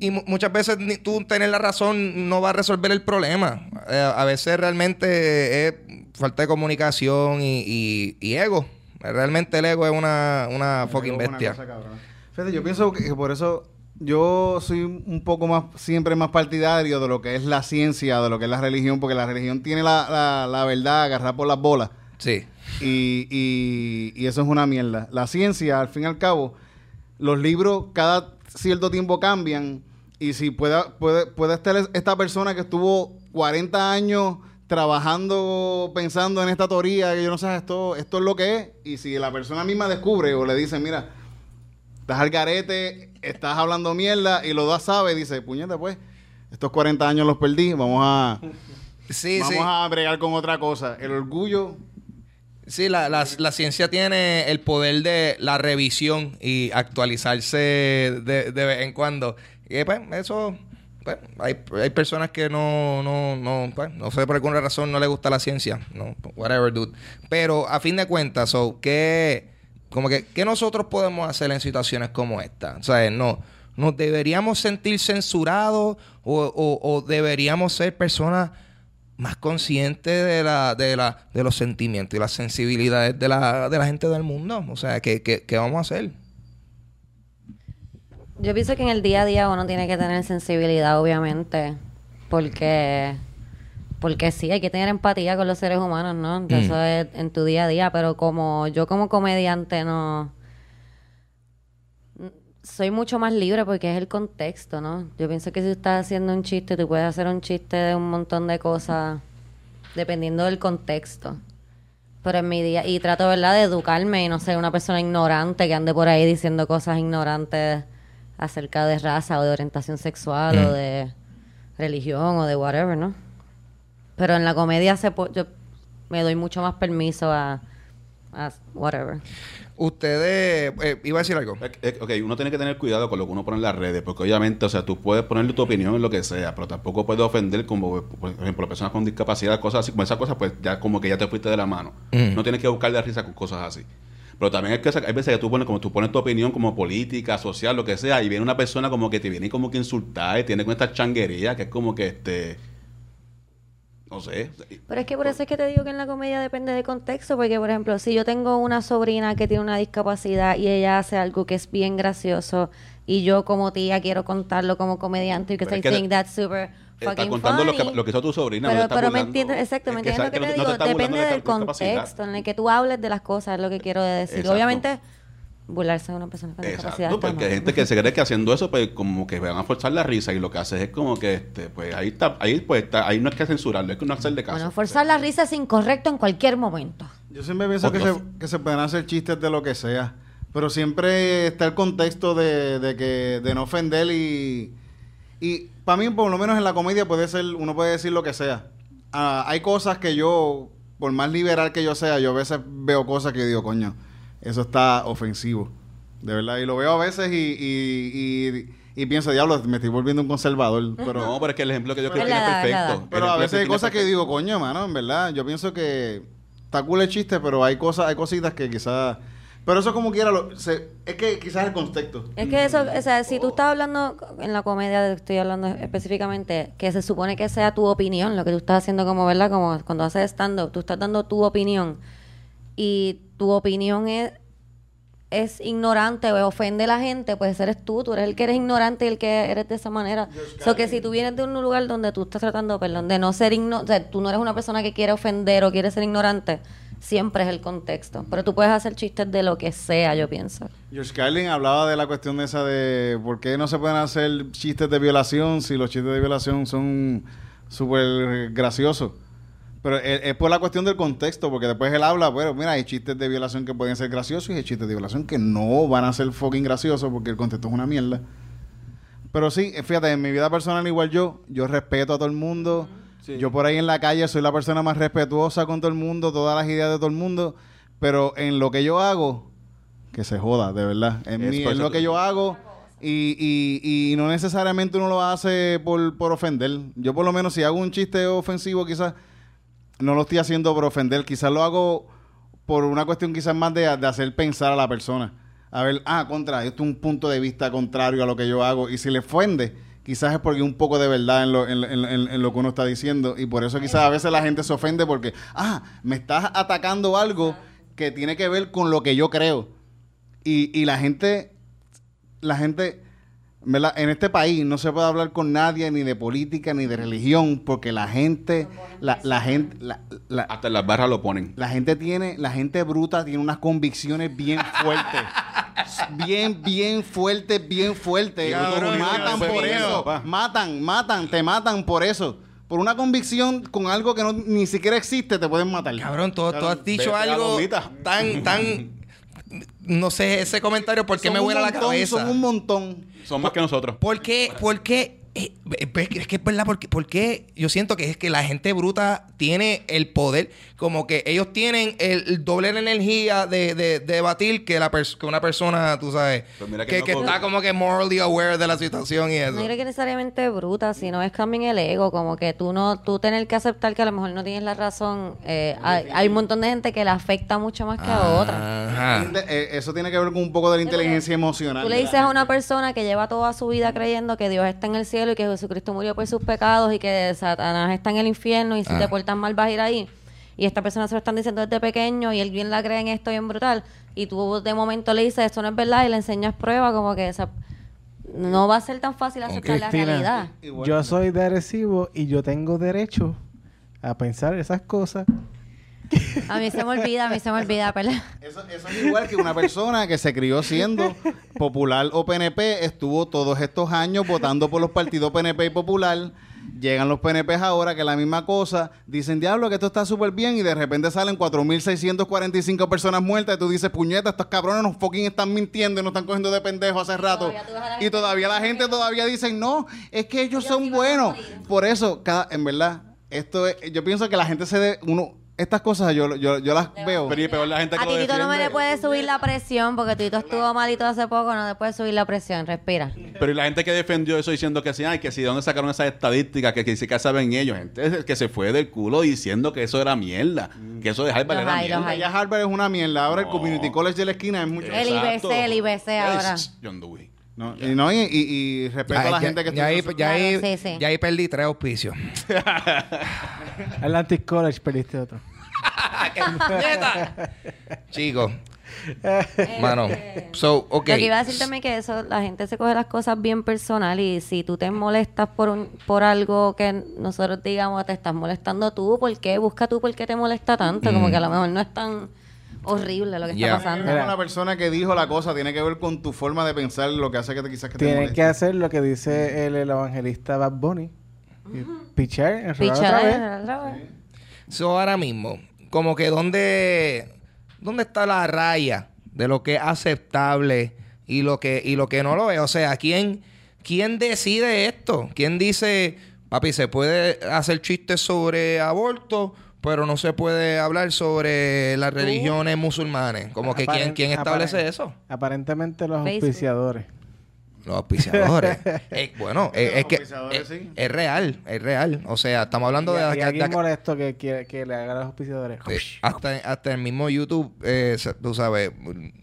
y mu- muchas veces ni tú tener la razón no va a resolver el problema. Eh, a veces realmente es falta de comunicación y, y- y ego. Realmente el ego es una, una fucking Una bestia. cosa cabrona. Fíjate, yo pienso que por eso yo soy un poco más, siempre más partidario de lo que es la ciencia, de lo que es la religión, porque la religión tiene la, la, la verdad agarrada por las bolas. Sí. Y, y- y eso es una mierda. La ciencia, al fin y al cabo, los libros cada cierto tiempo cambian. Y si puede, puede, puede estar es- esta persona que estuvo 40 años trabajando, pensando en esta teoría, que yo no sé, esto, esto es lo que es. Y si la persona misma descubre o le dice, mira, estás al garete, estás hablando mierda, y los dos sabe, dice, puñete, pues, estos 40 años los perdí, vamos a, Sí, vamos sí. a bregar con otra cosa. El orgullo Sí, la, la- la ciencia tiene el poder de la revisión y actualizarse de, de vez en cuando. Y pues, eso, pues, hay, hay personas que no, no, no, pues, no sé por alguna razón no les gusta la ciencia. No, whatever, dude. Pero a fin de cuentas, so, ¿qué, como que, ¿qué nosotros podemos hacer en situaciones como esta? O sea, no, ¿nos deberíamos sentir censurados o, o- deberíamos ser personas más conscientes de la, de la, de los sentimientos y las sensibilidades de la, de la gente del mundo? O sea, ¿qué, qué, qué vamos a hacer? Yo pienso que en el día a día uno tiene que tener sensibilidad, obviamente, porque porque sí, hay que tener empatía con los seres humanos, ¿no? Mm. Eso es en tu día a día, pero como yo como comediante no soy mucho más libre porque es el contexto, ¿no? Yo pienso que si estás haciendo un chiste, tú puedes hacer un chiste de un montón de cosas dependiendo del contexto. Pero en mi día, y trato, ¿verdad?, de educarme y no ser una persona ignorante que ande por ahí diciendo cosas ignorantes acerca de raza o de orientación sexual o de religión o de whatever, ¿no? Pero en la comedia se po- yo me doy mucho más permiso a, a whatever. Ustedes, eh, iba a decir algo. Eh, Ok, uno tiene que tener cuidado con lo que uno pone en las redes, porque obviamente, o sea, tú puedes ponerle tu opinión en lo que sea, pero tampoco puedes ofender como, por ejemplo, personas con discapacidad, cosas así, como esas cosas, pues ya como que ya te fuiste de la mano. Mm. No tienes que buscarle risa con cosas así. Pero también hay, que, hay veces que tú pones, como tú pones tu opinión como política, social, lo que sea, y viene una persona como que te viene como que insultar y tiene con esta changuería que es como que este. No sé. Pero es que por eso es que te digo que en la comedia depende de contexto, porque por ejemplo, si yo tengo una sobrina que tiene una discapacidad y ella hace algo que es bien gracioso y yo como tía quiero contarlo como comediante es que think that's super Está fucking contando lo que, lo que hizo tu sobrina. pero, te está pero me entiendes, exacto, me entiendes lo que te no- digo. Depende de del contexto en el que tú hables de las cosas, es lo que quiero decir. Exacto. Obviamente, burlarse de una persona con discapacidad. Exacto, porque hay gente que se cree que haciendo eso, pues como que van a forzar la risa y lo que hace es como que, este, pues ahí está, ahí pues está, ahí no es que censurarlo, es que no hacerle caso. Bueno, forzar la risa es incorrecto en cualquier momento. Yo siempre pienso que se, que se pueden hacer chistes de lo que sea. Pero siempre está el contexto de, de que de no ofender y... Y para mí, por lo menos en la comedia, puede ser... Uno puede decir lo que sea. Ah, hay cosas que yo, por más liberal que yo sea, yo a veces veo cosas que digo, coño, eso está ofensivo. De verdad. Y lo veo a veces y, y, y, y pienso, diablo, me estoy volviendo un conservador. Pero, no, pero es que el ejemplo que yo creo que es perfecto. Pero a veces hay cosas que digo, coño, mano, en verdad. Yo pienso que está cool el chiste, pero hay cosas, hay cositas que quizás. Pero eso como quiera, lo- se- es que quizás el contexto. Es que eso, o sea, si tú estás hablando en la comedia, estoy hablando específicamente, que se supone que sea tu opinión, lo que tú estás haciendo como, ¿verdad? Como cuando haces stand-up, tú estás dando tu opinión y tu opinión es, es ignorante o ofende a la gente, pues eres tú, tú eres el que eres ignorante y el que eres de esa manera. So que si tú vienes de un lugar donde tú estás tratando, perdón, de no ser ignorante, o sea, tú no eres una persona que quiere ofender o quiere ser ignorante, siempre es el contexto. Pero tú puedes hacer chistes de lo que sea, yo pienso. George Carlin hablaba de la cuestión de esa de por qué no se pueden hacer chistes de violación si los chistes de violación son súper graciosos. Pero es, es por la cuestión del contexto, porque después él habla, bueno, mira, hay chistes de violación que pueden ser graciosos y hay chistes de violación que no van a ser fucking graciosos porque el contexto es una mierda. Pero sí, eh, fíjate, en mi vida personal igual yo, yo respeto a todo el mundo. Yo por ahí en la calle soy la persona más respetuosa con todo el mundo, todas las ideas de todo el mundo. Pero en lo que yo hago, que se joda, de verdad. En, por en lo que yo hago y, y, y no necesariamente uno lo hace por, por ofender. Yo por lo menos si hago un chiste ofensivo quizás no lo estoy haciendo por ofender, quizás lo hago por una cuestión quizás más de, de hacer pensar a la persona. A ver, ah, contra, esto es un punto de vista contrario a lo que yo hago. Y si le ofende, quizás es porque un poco de verdad en lo, en, en- en- en lo que uno está diciendo. Y por eso quizás a veces la gente se ofende porque, ah, me estás atacando algo que tiene que ver con lo que yo creo. Y, y la gente, la gente, ¿verdad? En este país no se puede hablar con nadie ni de política ni de religión porque la gente, la, la gente, la, la- Hasta en las barras lo ponen. la gente tiene, la gente bruta tiene unas convicciones bien fuertes. bien, bien fuertes, bien fuertes. Cabrón, matan por eso. Matan, matan, te matan por eso. Por una convicción con algo que no, ni siquiera existe, te pueden matar. Cabrón, tú, tú has dicho algo tan, tan. No sé, ese comentario, ¿por qué Son me vuela la cabeza? Son un montón. Son más que nosotros. ¿Por qué? ¿Por qué? Eh, es que es que es verdad, porque, porque yo siento que es que la gente bruta tiene el poder, como que ellos tienen el, el doble de energía de, de, de debatir que, la pers- que una persona, tú sabes, Pues mira que que, no que con- está como que morally aware de la situación y eso. No creo que necesariamente bruta, sino es también el ego, como que tú no, tú tener que aceptar que a lo mejor no tienes la razón. eh, hay, hay un montón de gente que le afecta mucho más que a otra. Ajá. Eh, Eso tiene que ver con un poco de la inteligencia emocional. Tú le dices a una persona que lleva toda su vida creyendo que Dios está en el cielo y que Jesucristo murió por sus pecados y que Satanás está en el infierno y si Ah. te portas mal vas a ir ahí. Y esta persona se lo están diciendo desde pequeño y él bien la cree en esto bien brutal. Y tú de momento le dices esto no es verdad y le enseñas prueba como que esa, no va a ser tan fácil aceptar la realidad. Yo soy de Arecibo y yo tengo derecho a pensar esas cosas. A mí se me olvida, a mí se me olvida, ¿verdad? Eso, eso es igual que una persona que se crió siendo popular o PNP, estuvo todos estos años votando por los partidos PNP y popular. Llegan los PNP ahora, que la misma cosa. Dicen, diablo, que esto está súper bien. Y de repente salen 4.645 personas muertas. Y tú dices, puñeta, estos cabrones nos fucking están mintiendo y nos están cogiendo de pendejos hace rato. todavía Y todavía la gente todavía dice, no, es que ellos son buenos. Por eso, cada, en verdad, esto es, yo pienso que la gente se de, uno, estas cosas yo, yo, yo las veo. Pero y peor la gente que A lo Titito no me defiende. le puede subir la presión porque Tito estuvo malito hace poco, no le puede subir la presión, respira. Pero y la gente que defendió eso diciendo que sí, ay, que sí, ¿de dónde sacaron esas estadísticas? Que, que sí que saben ellos. Gente que se fue del culo diciendo que eso era mierda. Que eso de Harvard Los era hay, los mierda. hay. Ya Harvard es una mierda. Ahora el No. Community College de la esquina es mucho. El. IBC, el IBC ahora. Es John Dewey. No, y, no, y, y- y respeto a la ya, gente que ya ahí, ya, ahí, Claro, sí, sí. ya ahí perdí tres auspicios. Atlantic College perdiste otro. Chicos. Mano. So, ok. Lo que iba a decir también que eso, la gente se coge las cosas bien personal y si tú te molestas por un, por algo que nosotros digamos te estás molestando tú, ¿por qué? Busca tú por qué te molesta tanto, como que a lo mejor no es tan horrible lo que Ya. está pasando. Mira. la persona que dijo la cosa tiene que ver con tu forma de pensar, lo que hace que te, quizás que te Tienen moleste. que hacer lo que dice el, el evangelista Bad Bunny. Pichar, Pichar, otra vez. otra vez. So, ahora mismo, como que dónde, dónde está la raya de lo que es aceptable y lo que, y lo que no lo es. O sea, ¿quién, ¿quién decide esto? ¿Quién dice, papi, se puede hacer chistes sobre aborto, pero no se puede hablar sobre las religiones musulmanes? Como que ¿quién, quién establece eso? Aparentemente los Facebook. auspiciadores. Los auspiciadores. Eh, bueno, eh, es que auspiciadores, es, sí. es real, es real. O sea, estamos hablando y, de... y alguien de- molesto que le haga a los auspiciadores. Hasta, hasta el mismo YouTube, eh, tú sabes,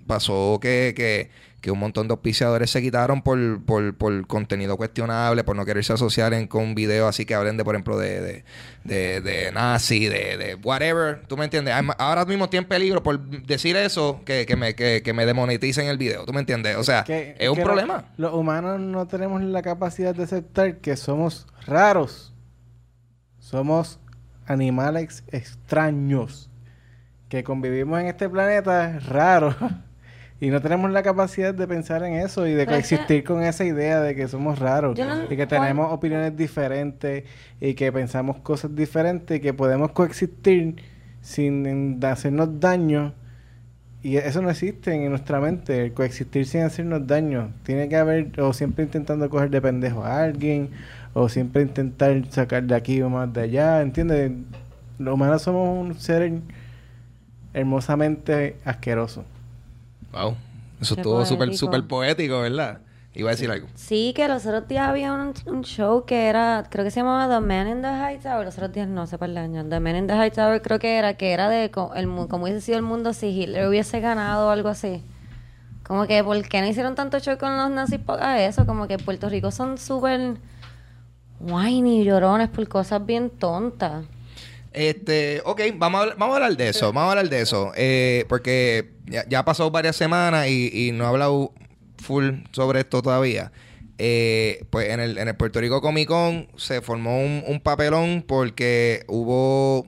pasó que, que, que un montón de auspiciadores se quitaron por, por, por contenido cuestionable, por no quererse asociar en, con videos así que hablen de, por ejemplo, de, de, de, de nazi, de, de whatever. ¿Tú me entiendes? Ahora mismo estoy en peligro por decir eso que, que, me, que, que me demoneticen el video. ¿Tú me entiendes? O sea, Que- es un problema. Los humanos no tenemos la capacidad de aceptar que somos raros. Somos animales extraños. Que convivimos en este planeta raro. Y no tenemos la capacidad de pensar en eso y de coexistir con esa idea de que somos raros. No- y que tenemos opiniones diferentes y que pensamos cosas diferentes y que podemos coexistir sin hacernos daño. Y eso no existe en nuestra mente, el coexistir sin hacernos daño. Tiene que haber, o siempre intentando coger de pendejo a alguien, o siempre intentar sacar de aquí o más de allá, ¿entiendes? Los humanos somos un ser hermosamente asqueroso. Wow. Eso Qué estuvo súper, súper poético, ¿verdad? Iba a decir algo. Sí, que los otros días había un, un show que era, creo que se llamaba The Man in the High Tower. Los otros días no sé para el año. The Man in the High Tower creo que era, que era de el, cómo hubiese sido el mundo si Hitler hubiese ganado o algo así. Como que, ¿por qué no hicieron tanto show con los nazis para eso? Como que Puerto Rico son súper whiny, llorones por cosas bien tontas. Este, ok, vamos a, hablar- vamos a hablar de eso, vamos a hablar de eso, eh, porque ya, ya pasó varias semanas y, y no he hablado full sobre esto todavía. Eh, pues en el, en el Puerto Rico Comic Con se formó un, un papelón porque hubo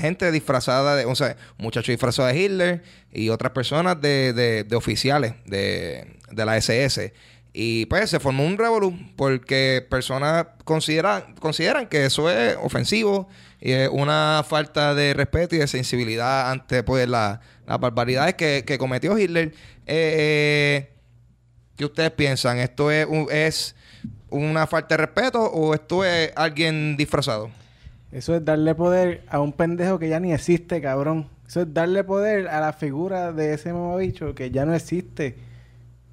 gente disfrazada de, o sea, un muchacho disfrazado de Hitler y otras personas de, de- de oficiales de, de la SS. Y pues se formó un revolú porque personas consideran, consideran que eso es ofensivo y es una falta de respeto y de sensibilidad ante pues la- las barbaridades que, que cometió Hitler. Eh, ¿Qué ustedes piensan? ¿Esto es, un- es una falta de respeto o esto es alguien disfrazado? Eso es darle poder a un pendejo que ya ni existe, cabrón. Eso es darle poder a la figura de ese mamabicho que ya no existe.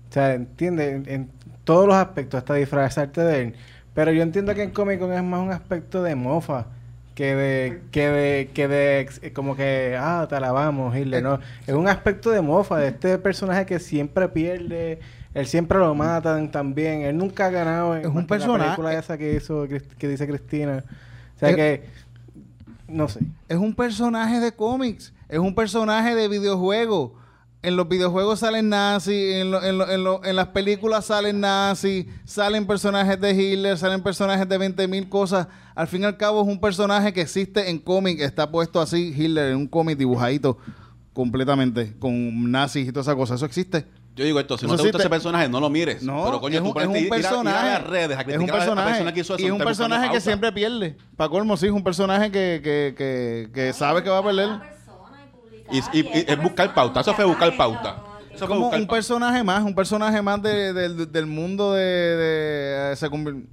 O sea, entiende, en, en todos los aspectos, hasta disfrazarte de él. Pero yo entiendo que en Comic Con es más un aspecto de mofa que de, que de, que de, eh, como que, ah, te alabamos, Hitler, ¿no? Es un aspecto de mofa de este personaje que siempre pierde, él siempre lo matan también, él nunca ha ganado en Es un que la personaje- película esa que hizo, que dice Cristina. O sea Es- que, no sé. Es un personaje de cómics, es un personaje de videojuego. En los videojuegos salen nazis, en, lo- en, lo- en, lo- en las películas salen nazis, salen personajes de Hitler, salen personajes de 20 mil cosas. Al fin y al cabo es un personaje que existe en cómic, está puesto así, Hitler, en un cómic dibujadito completamente, con nazis y toda esa cosa. Eso existe. Yo digo esto, si no te gusta ese personaje, no lo mires. No, pero coño, es tú un, es ponete un y- ir a- ir a personaje. las redes a es un criticar a la personaje. persona que hizo eso. y es un personaje que siempre pierde. Para colmo, sí, es un personaje que, que, que, que sabe que va a perder. Y, y- y es buscar pauta. Eso fue buscar pauta. Eso fue como buscar un pauta. personaje más, un personaje más de- del- del mundo de... de- se convir-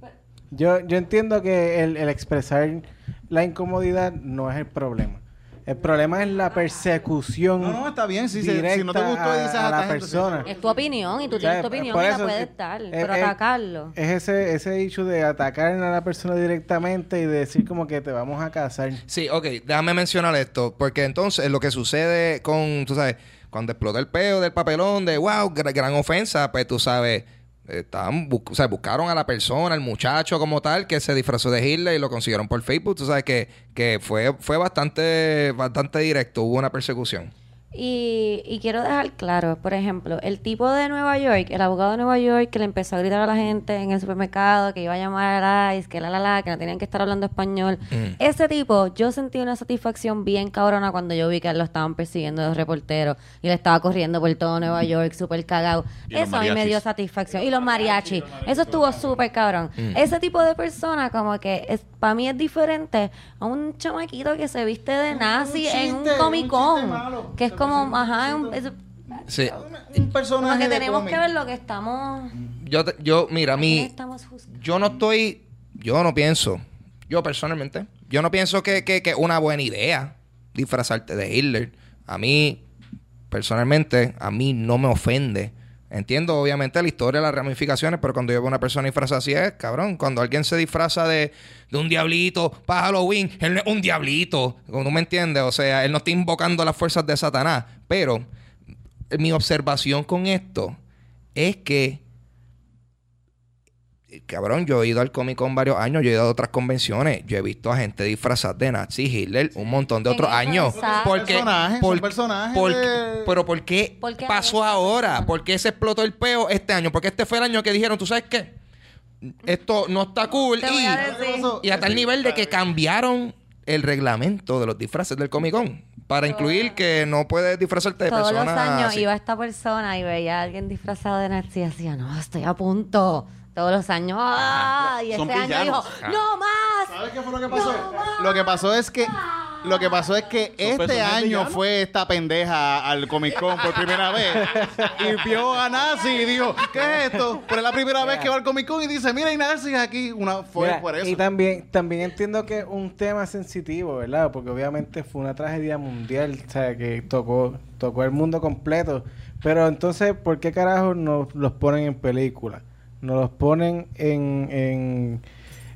Yo, yo entiendo que el, el expresar la incomodidad no es el problema. El problema es la persecución. No, no, está bien. Si, se- si no te gustó, a- dices a a la persona. Es tu opinión y tú O sea, tienes tu opinión y la puedes dar, pero atacarlo. Es ese, ese hecho de atacar a la persona directamente y de decir como que te vamos a casar. Sí, ok, déjame mencionar esto, porque entonces lo que sucede con, tú sabes, cuando explota el peo del papelón de wow, gra- gran ofensa, pues tú sabes, estaban bu- o sea, buscaron a la persona, al muchacho como tal, que se disfrazó de Hitler y lo consiguieron por Facebook, tú sabes que, que fue, fue bastante, bastante directo, hubo una persecución. Y, y quiero dejar claro, por ejemplo, el tipo de Nueva York, el abogado de Nueva York que le empezó a gritar a la gente en el supermercado que iba a llamar a la ICE, que la la la, que no tenían que estar hablando español. Mm. Ese tipo, yo sentí una satisfacción bien cabrona cuando yo vi que lo estaban persiguiendo los reporteros y le estaba corriendo por todo Nueva York, súper cagado. Eso a mí me dio satisfacción. Y los mariachis. Eso estuvo súper cabrón. Mm. Ese tipo de persona, como que es, para mí es diferente a un chamaquito que se viste de nazi en un chiste, Comic un Con. Que es como, ajá, un- es- Sí. Un personaje como que de tenemos cómic. que ver lo que estamos, Yo, te- yo mira, juzgando. yo no estoy, yo no pienso, yo personalmente, yo no pienso que que que es una buena idea disfrazarte de Hitler. A mí, personalmente, a mí no me ofende. Entiendo, obviamente, la historia, las ramificaciones, pero cuando yo veo a una persona disfrazada así es, cabrón. Cuando alguien se disfraza de, de un diablito para Halloween, él no es un diablito. ¿No me entiendes? O sea, él no está invocando las fuerzas de Satanás. Pero mi observación con esto es que Cabrón, yo he ido al Comic Con varios años, yo he ido a otras convenciones, yo he visto a gente disfrazada de Nazi, Hitler, un montón de otros años. exacto. ¿Por qué? Personajes, por- son personajes por- de- Pero ¿por qué, ¿Por qué pasó ahora? ahora? ¿Por qué se explotó el peo este año? Porque este fue el año que dijeron, ¿tú sabes qué? Esto no está cool. Y, y a tal nivel de que cambiaron el reglamento de los disfraces del Comic Con para incluir que no puedes disfrazarte de Todos los personas años así. iba esta persona y veía a alguien disfrazado de nazi y decía, no, estoy a punto. Todos los años, ¡ah! Y Son este año dijo, villanos. ¡no más! ¿Sabes qué fue lo que pasó? Lo que pasó es que lo que pasó es que este personajes año villanos. fue esta pendeja al Comic Con por primera vez y vio a Nazi y dijo, ¿qué es esto? Pero es la primera vez que va al Comic Con y dice, mira, hay nazis aquí. Una, fue Mira, por eso. Y también, también entiendo que es un tema sensitivo, ¿verdad? Porque obviamente fue una tragedia mundial, o sea, que tocó, tocó el mundo completo. Pero entonces, ¿por qué carajo nos los ponen en películas? Nos los ponen en... en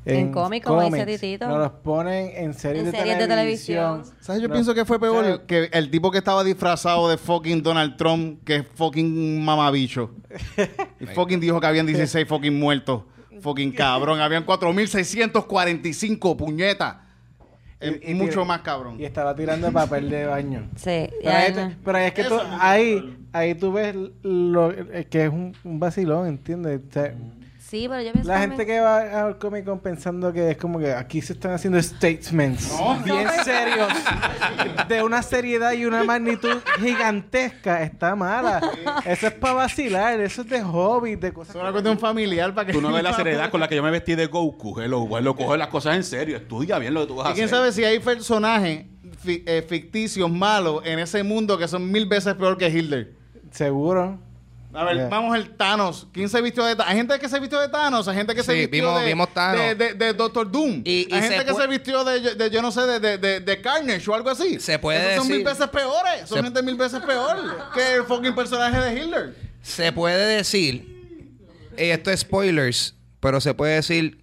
En cómic, como dice cómics. Titito. Nos los ponen en series, En de, series de televisión. televisión. ¿Sabes? Yo No. pienso que fue peor que el tipo que estaba disfrazado de fucking Donald Trump, que es fucking mamabicho. Y fucking dijo que habían 16 fucking muertos. Fucking cabrón. Habían 4.645 puñetas. Es Y- y mucho tira- más cabrón. Y estaba tirando papel de baño. Sí, Pero ahí, no. pero es que tú, ahí, ahí tú ves lo, eh, que es un, un vacilón, ¿entiendes? O sea, Sí, pero yo pienso la gente que va al Comic Con pensando que es como que aquí se están haciendo statements bien serios de una seriedad y una magnitud gigantesca está mala. Eso es para vacilar, eso es de hobby, de cosas. Es una cuestión familiar para que... Tú no ves la seriedad con la que yo me vestí de Goku. Hello, lo coge las cosas en serio. Estudia bien lo que tú vas a Y quién hacer. sabe si hay personajes fi- eh, ficticios malos en ese mundo que son mil veces peor que Hitler. Seguro. A ver, Yeah. vamos el Thanos. ¿Quién se vistió de Thanos? Hay gente que se vistió de Thanos, hay gente que se Sí, vistió vimos- de, vimos Thanos. de, de- de Doctor Doom. Y- y hay se gente que se vistió de, de, yo no sé, de, de, de, de Carnage o algo así. Se puede Esos son decir- mil veces peores. Son Se- gente mil veces peor que el fucking personaje de Hitler. Se puede decir, y esto es spoilers, pero se puede decir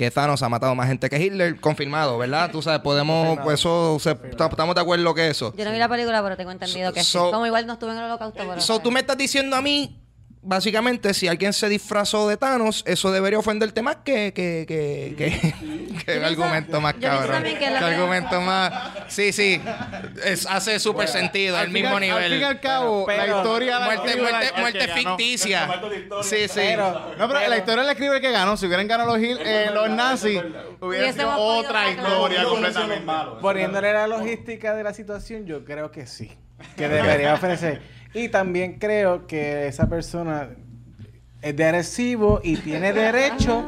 que Thanos ha matado más gente que Hitler, confirmado, ¿verdad? Tú sabes, podemos, pues eso, se- ta- estamos de acuerdo que eso. Yo no vi la película, pero tengo entendido que So- sí. Como igual no estuve en el holocausto, pero... So, tú me estás diciendo a mí, básicamente, si alguien se disfrazó de Thanos, eso debería ofenderte más que, que, que, que, que el argumento más cabrón. que que- argumento más. Sí, sí. Es- hace súper sentido, Al el mismo al- Al fin y nivel. al cabo, la pero- historia Muerte, muerte, el muerte ficticia. Sí, sí. Pero- No, pero la historia la escribe el que ganó. Si hubieran ganado los, eh, los nazis, hubiera sido otra historia completamente. Poniéndole la logística de la situación, yo creo que sí. Que debería ofrecer. Y también creo que esa persona es de agresivo y tiene derecho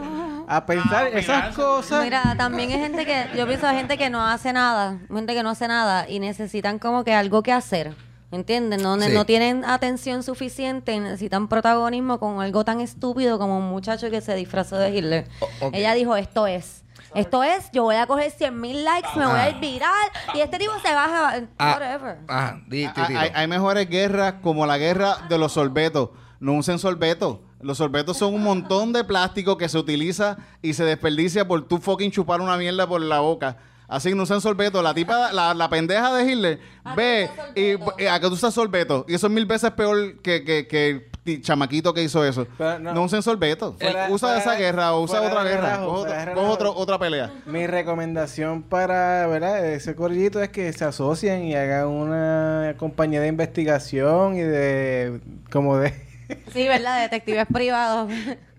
a pensar esas cosas. Mira, también hay gente que, yo pienso hay gente que no hace nada, gente que no hace nada y necesitan como que algo que hacer. ¿Entiendes? No, Sí. no tienen atención suficiente necesitan protagonismo con algo tan estúpido como un muchacho que se disfrazó de Hitler. O-. Ella dijo, esto es. Esto es, yo voy a coger 100 mil likes, me voy a ir viral y este tipo se baja. Ah, whatever. ah, di- Hay, Titito. hay- hay mejores guerras como la guerra de los sorbetos. No usen sorbetos. Los sorbetos son un montón de plástico que se utiliza y se desperdicia por tú fucking chupar una mierda por la boca. Así que no usen sorbetos. La tipa, la, la pendeja de Hitler, ve y, y a que tú usas sorbetos. Y eso es mil veces peor que, que, que chamaquito que hizo eso. Pero no. un sorbeto. Fuera- usa fuera- esa guerra o usa otra guerra. relajo, Coge otra, relajo. coge otro- otra pelea. Mi recomendación para ¿verdad? ese corillito es que se asocien y hagan una compañía de investigación y de como de Sí, ¿verdad? Detectives privados.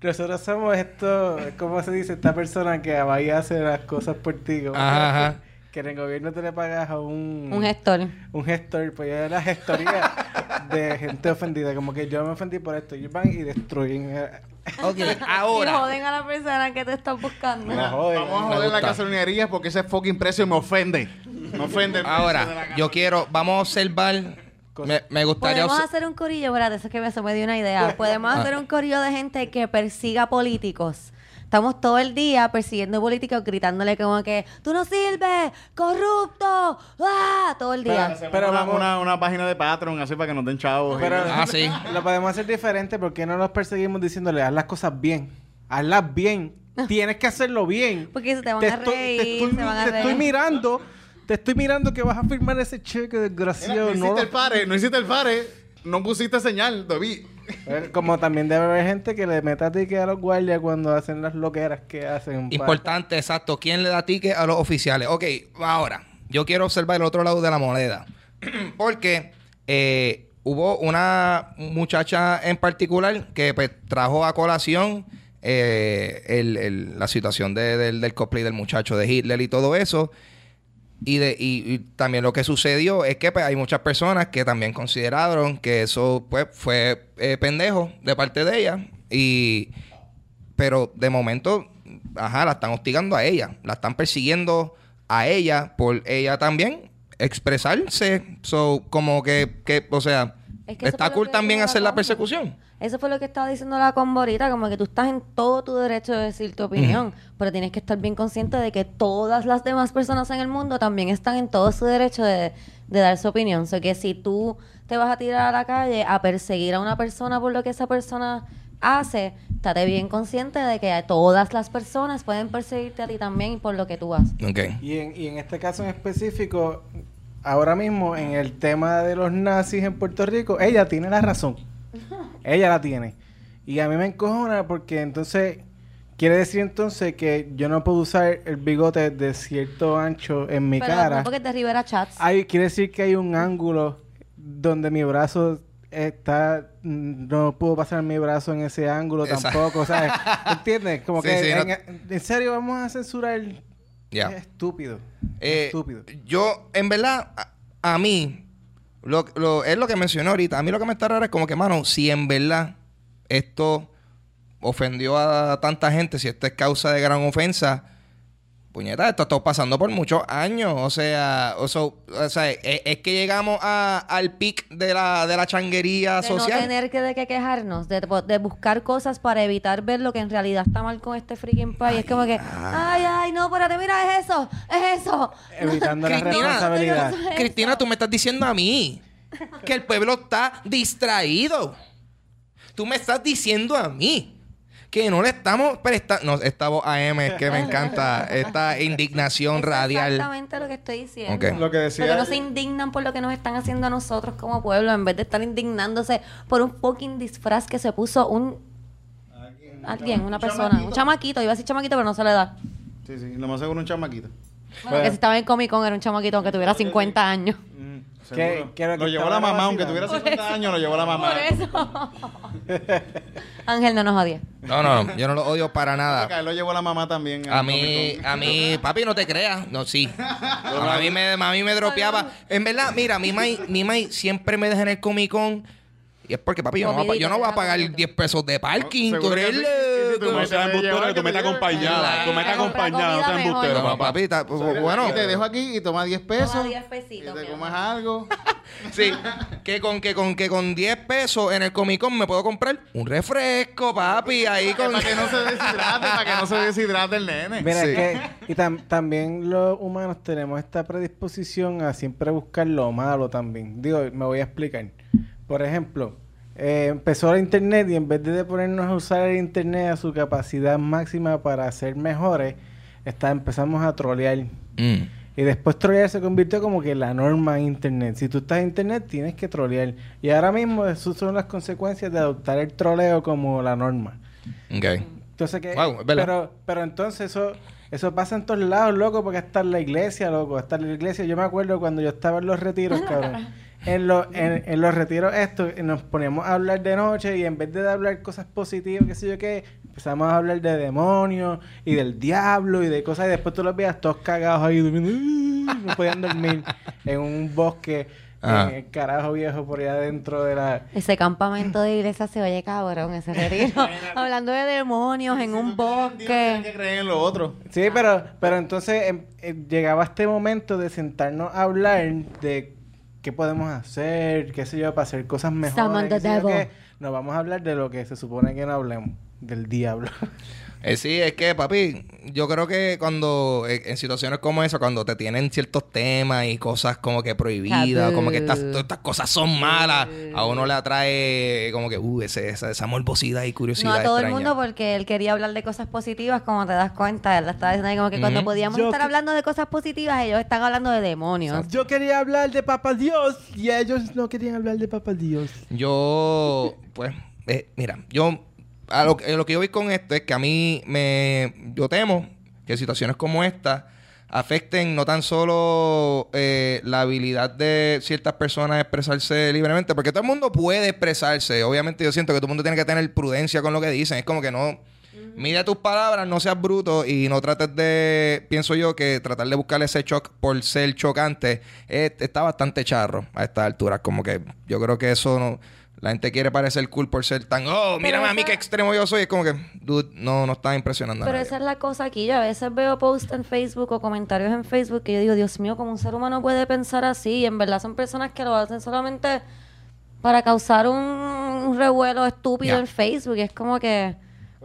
nosotros somos esto, ¿cómo se dice? Esta persona que va y hace las cosas por ti. ajá. Que en el gobierno te le pagas a un, Un gestor. un gestor, pues ya es la gestoría de gente ofendida. Como que yo me ofendí por esto. Y van y destruyen. eh, Ok, Y ahora. joden a la persona que te está buscando. La joden. Vamos a joder la gasolinería porque ese fucking precio me ofende. Me ofende. el precio de la Ahora, yo quiero, vamos a observar. Me, me gustaría. Podemos hacer un corillo, espérate, eso es que me, se me dio una idea. Podemos Ah. hacer un corillo de gente que persiga políticos. Estamos todo el día persiguiendo políticos, gritándole como que tú no sirves, corrupto, ¡ah! todo el día. Hacemos Pero una, vamos- una, una página de Patreon así para que nos den chavos. Pero Ah, sí. lo podemos hacer diferente porque no nos perseguimos diciéndole haz las cosas bien. Hazlas bien. Tienes que hacerlo bien. Porque se te van a estoy, reír, te estoy, se van a te estoy reír. mirando. Te estoy mirando que vas a firmar ese cheque desgraciado. no no hiciste el pare, no hiciste el pare. No pusiste señal, David. Como también debe haber gente que le meta ticket a los guardias cuando hacen las loqueras que hacen. Importante, exacto. ¿Quién le da ticket a los oficiales? Ok, ahora, yo quiero observar el otro lado de la moneda. Porque eh, hubo una muchacha en particular que pues, trajo a colación eh, la situación de- del, del cosplay del muchacho de Hitler y todo eso. Y, de, y, también lo que sucedió es que pues, hay muchas personas que también consideraron que eso pues, fue eh, pendejo de parte de ella. Y, pero de momento, ajá, la están hostigando a ella. La están persiguiendo a ella por ella también expresarse. So, como que, que o sea, Es que está cool también la hacer la combo. persecución. Eso fue lo que estaba diciendo la comborita, como que tú estás en todo tu derecho de decir tu opinión, pero tienes que estar bien consciente de que todas las demás personas en el mundo también están en todo su derecho de, de dar su opinión. O sea, que si tú te vas a tirar a la calle a perseguir a una persona por lo que esa persona hace, estate bien consciente de que todas las personas pueden perseguirte a ti también por lo que tú haces. Ok. Y en, y en este caso en específico, ahora mismo en el tema de los nazis en Puerto Rico, ella tiene la razón. Ella la tiene. Y a mí me encojona porque entonces quiere decir entonces que yo no puedo usar el bigote de cierto ancho en mi pero cara. no porque es de Rivera Chats. Hay, quiere decir que hay un ángulo donde mi brazo está no puedo pasar mi brazo en ese ángulo Exacto. tampoco, ¿sabes? ¿Entiendes? Como Sí, que sí, en, no- en serio vamos a censurar Es estúpido. Eh, estúpido. Yo, en verdad, a, a mí, lo, lo- es lo que mencionó ahorita. A mí lo que me está raro es como que, mano, si en verdad esto ofendió a tanta gente, si esto es causa de gran ofensa, puñeta, esto está pasando por muchos años. O sea, o, so- o sea es, es que llegamos a- al pic de la, de la changuería de no social. tener que, de que quejarnos, de, de buscar cosas para evitar ver lo que en realidad está mal con este freaking país. Es como que, ay, ay, no, espérate, mira, es eso, es eso. Evitando la Cristina, responsabilidad. Es Cristina, tú me estás diciendo a mí que el pueblo está distraído. Tú me estás diciendo a mí que no le estamos prestando. No, esta voz AM es que me encanta. Esta indignación Es radial. Exactamente lo que estoy diciendo. Ok. Lo que decía- Porque no se indignan por lo que nos están haciendo a nosotros como pueblo, en vez de estar indignándose por un fucking disfraz que se puso un. Alguien, una persona, un chamaquito, iba a decir chamaquito, pero no se le da. Sí, sí, lo más seguro un chamaquito. Bueno, que si estaba en Comic Con era un chamaquito aunque tuviera 50 años. ¿Qué- Seguro. qué era que lo llevó la mamá, aunque tuviera 50 años, lo llevó la mamá. Por eso. Ángel no nos odia. No, no, yo no lo odio para nada. Él lo llevó la mamá también. A mí, a mí, papi, no te creas. No, sí. A mí me, a mí me dropeaba. En verdad, mira, mi mai, mi mai siempre me deja en el Comic Con. Y es porque, papi, yo no, voy a yo no voy a pagar 10 pesos de parking. No, tú eres que tú seas embustero, que tú me estás acompañada. Tú me estás acompañada, no seas embustero, No, papá. papi, ta- Mira, bueno. y te dejo aquí y toma 10 pesos. Toma 10 y pesitos, te mi comes amor. algo. Sí, que con, que con que con 10 pesos en el Comic Con me puedo comprar un refresco, papi, ahí con... para que no se deshidrate, para que no se deshidrate el nene. Mira, Sí. es que y tam- también los humanos tenemos esta predisposición a siempre buscar lo malo también. Digo, me voy a explicar. Por ejemplo, eh, empezó el internet y en vez de ponernos a usar el internet a su capacidad máxima para ser mejores, está, empezamos a trolear. Mm. Y después trolear se convirtió como que la norma en internet. Si tú estás en internet, tienes que trolear. Y ahora mismo esas son las consecuencias de adoptar el troleo como la norma. Ok. Entonces que Wow, pero pero entonces eso eso pasa en todos lados, loco, porque hasta en la iglesia, loco, hasta en la iglesia. Yo me acuerdo cuando yo estaba en los retiros, cabrón. En los, en, en los retiros estos nos poníamos a hablar de noche y en vez de hablar cosas positivas, qué sé yo qué, empezamos a hablar de demonios y del diablo y de cosas y después tú los veías todos cagados ahí durmiendo, ¡uh! no podían dormir en un bosque, Ajá. en el carajo viejo por allá dentro de la... Ese campamento de iglesia se oye cabrón, ese retiro. Hablando de demonios en un bosque. que creer en lo otro. Sí, pero, pero entonces em, em, llegaba este momento de sentarnos a hablar de qué podemos hacer, qué sé yo, para hacer cosas mejores. Nos vamos a hablar de lo que se supone que no hablemos, del diablo. Eh, sí, es que, papi, yo creo que cuando, eh, en situaciones como esa, cuando te tienen ciertos temas y cosas como que prohibidas, como que estas, todas estas cosas son malas, a uno le atrae como que, uh, ese, esa, esa morbosidad y curiosidad. No a todo el mundo porque él quería hablar de cosas positivas, como te das cuenta. Él estaba diciendo ahí como que cuando podíamos Yo estar que- hablando de cosas positivas, ellos están hablando de demonios. Yo quería hablar de Papa Dios y ellos no querían hablar de Papa Dios. Yo, pues, eh, mira, yo, a lo, que- lo que yo voy con esto es que a mí me, yo temo que situaciones como esta afecten no tan solo eh, la habilidad de ciertas personas a expresarse libremente, porque todo el mundo puede expresarse. Obviamente yo siento que todo el mundo tiene que tener prudencia con lo que dicen. Es como que no... Mide tus palabras, no seas bruto y no trates de, pienso yo, que tratar de buscar ese shock por ser chocante eh, está bastante charro a estas alturas. Como que yo creo que eso no... La gente quiere parecer cool por ser tan, oh, mírame a mí qué extremo yo soy. Es como que, dude, no, no está impresionando a Pero nadie. esa es la cosa aquí. Yo a veces veo posts en Facebook o comentarios en Facebook que yo digo, Dios mío, como un ser humano puede pensar así. Y en verdad son personas que lo hacen solamente para causar un, un revuelo estúpido en Facebook. Y es como que,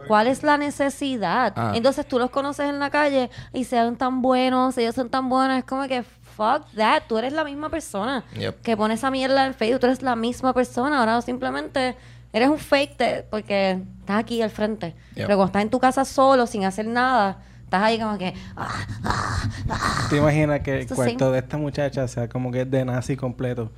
¿cuál es la necesidad? Ah. Entonces tú los conoces en la calle y sean tan buenos, ellos son tan buenos. Es como que, fuck that. Tú eres la misma persona Yep. que pone esa mierda en Facebook. Tú eres la misma persona. Ahora simplemente eres un fake de- porque estás aquí al frente. Yep. Pero cuando estás en tu casa solo, sin hacer nada, estás ahí como que... ah, ah, ah. ¿Te imaginas que el Esto cuarto sí. de esta muchacha sea como que es de nazi completo?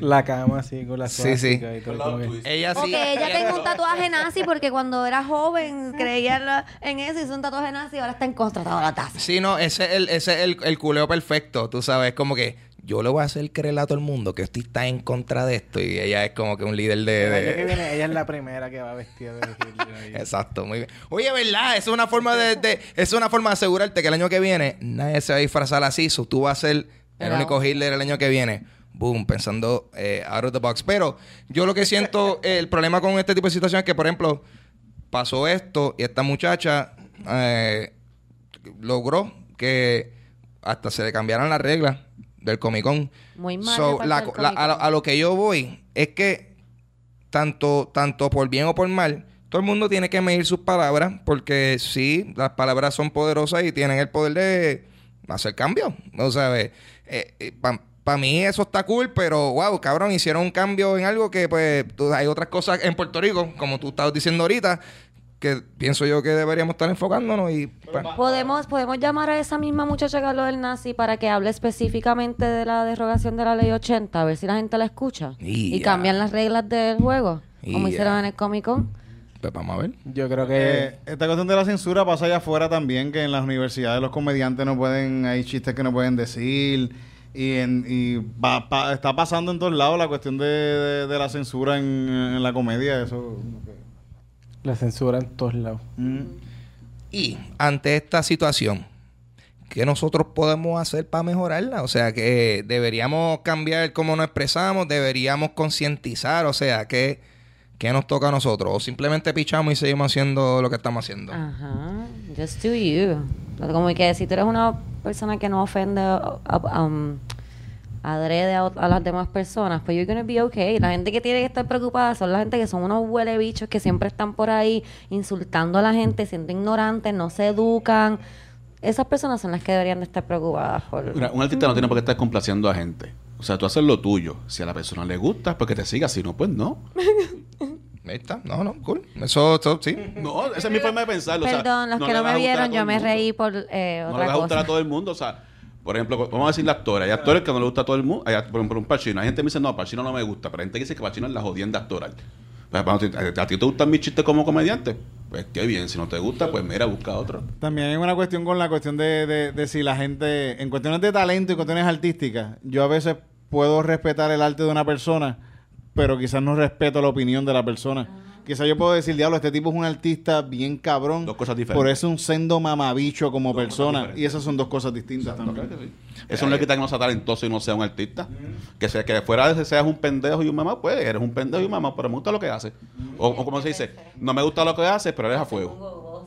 La cama así con la Sí, sí. y todo, que- Ella sí. que ella tenga un tatuaje nazi porque cuando era joven creía en eso, hizo un tatuaje nazi y ahora está en contra de la taza. Sí, no, ese es el, ese es el, el culeo perfecto, tú sabes, como que yo le voy a hacer creer a todo el mundo que usted está en contra de esto y ella es como que un líder de... El año de- que viene ella es la primera que va vestida de Hitler. Exacto, muy bien. Oye, ¿verdad? Es una forma de, de- es una forma de asegurarte que el año que viene nadie se va a disfrazar así, so tú vas a ser el único Hitler el año que viene. Boom, pensando eh, out of the box. Pero yo lo que siento, eh, el problema con este tipo de situaciones es que, por ejemplo, pasó esto y esta muchacha eh, logró que hasta se le cambiaran las reglas del Comic Con. Muy mal So, la- a, lo, Comic-Con. a lo que yo voy es que tanto, tanto por bien o por mal, todo el mundo tiene que medir sus palabras porque sí, las palabras son poderosas y tienen el poder de hacer cambio. O sea, para mí eso está cool, pero wow, cabrón, hicieron un cambio en algo que pues hay otras cosas en Puerto Rico, como tú estabas diciendo ahorita, que pienso yo que deberíamos estar enfocándonos y... pues, ¿Podemos, podemos llamar a esa misma muchacha que habló del nazi para que hable específicamente de la derogación de la ley 80, a ver si la gente la escucha. Y cambian las reglas del juego, como hicieron en el Comic Con. pues vamos a ver. Yo creo que Eh, esta cuestión de la censura pasa allá afuera también, que en las universidades los comediantes no pueden, hay chistes que no pueden decir. Y, en, y va- pa- está pasando en todos lados la cuestión de, de- de la censura en, en la comedia. Eso. La censura en todos lados. Mm. Y ante esta situación, ¿qué nosotros podemos hacer para mejorarla? O sea, que deberíamos cambiar cómo nos expresamos, deberíamos concientizar, o sea, ¿qué, ¿qué nos toca a nosotros? O simplemente pichamos y seguimos haciendo lo que estamos haciendo. Ajá, just do you. Como que si tú eres una persona que no ofende um, adrede a, a las demás personas, pues you're gonna be okay. La gente que tiene que estar preocupada son la gente que son unos huele bichos que siempre están por ahí insultando a la gente, siendo ignorantes, no se educan. Esas personas son las que deberían de estar preocupadas por... Mira, un artista no tiene por qué estar complaciendo a gente. O sea, tú haces lo tuyo. Si a la persona le gusta, pues que te siga. Si no, pues no. Ahí está. No, no, cool. Eso, eso sí. No, esa es mi forma de pensarlo. o sea, Perdón, los que no me vieron, yo me reí por eh, No le otra vas a gustar cosa. a todo el mundo. O sea, Por ejemplo, vamos a decir la actora. Hay actores que no le gusta a todo el mundo. Hay, por ejemplo, un Pacino. Hay gente que me dice, no, Pacino no me gusta. Pero hay gente que dice que Pacino es la jodienda actoral. Pues, ¿A ti te gustan mis chistes como comediante? Pues qué bien. Si no te gusta, pues mira, busca otro. También hay una cuestión con la cuestión de- de si la gente, en cuestiones de talento y cuestiones artísticas, yo a veces puedo respetar el arte de una persona, pero quizás no respeto la opinión de la persona. Quizás yo puedo decir, diablo, este tipo es un artista bien cabrón. Dos cosas diferentes. Por eso es un sendo mamabicho como Dos persona. Y esas son dos cosas distintas No, también. claro que sí. Eso no le quita que no sea talentoso y no sea un artista. Que sea que fuera de seas un pendejo y un mamá, pues eres un pendejo y un mamá, pero me gusta lo que hace. O, o como se dice, no me gusta lo que hace, pero eres a fuego.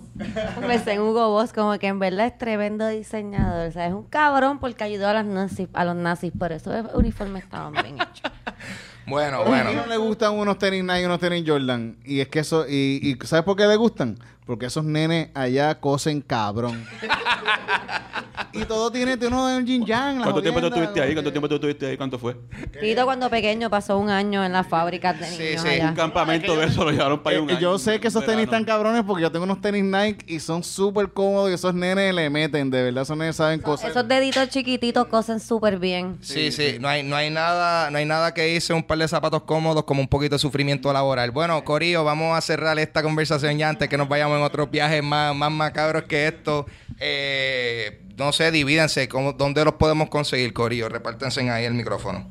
Pensé en Hugo Boss, como que en verdad es tremendo diseñador. O sea, es un cabrón porque ayudó a los nazis, a los nazis. Por eso los uniformes estaban bien hechos. Bueno, A mí bueno. no le gustan unos tenis Nike y unos tenis Jordan. Y es que eso, y, y ¿sabes por qué le gustan? Porque esos nenes allá cosen cabrón. y todo tiene, tiene uno del Jin Yang. la ¿Cuánto tiempo tú estuviste ahí? ¿Cuánto tiempo tú estuviste ahí? ¿Cuánto fue? Tito cuando pequeño pasó un año en las fábricas de Sí, niños sí. allá. Un campamento de eso lo llevaron para allá un Eh, año. yo sé que esos tenis están cabrones porque yo tengo unos tenis Nike y son súper cómodos y esos nenes le meten, de verdad, esos nenes saben cosas. Esos deditos chiquititos cosen súper bien. Sí, sí, no hay, no hay nada, no hay nada que hice un par de zapatos cómodos como un poquito de sufrimiento laboral. Bueno, Corillo, vamos a cerrar esta conversación ya antes que nos vayamos en otros viajes más, más macabros que esto. Eh, no sé, divídense, ¿cómo- ¿dónde los podemos conseguir, Corillo? Repártense ahí el micrófono.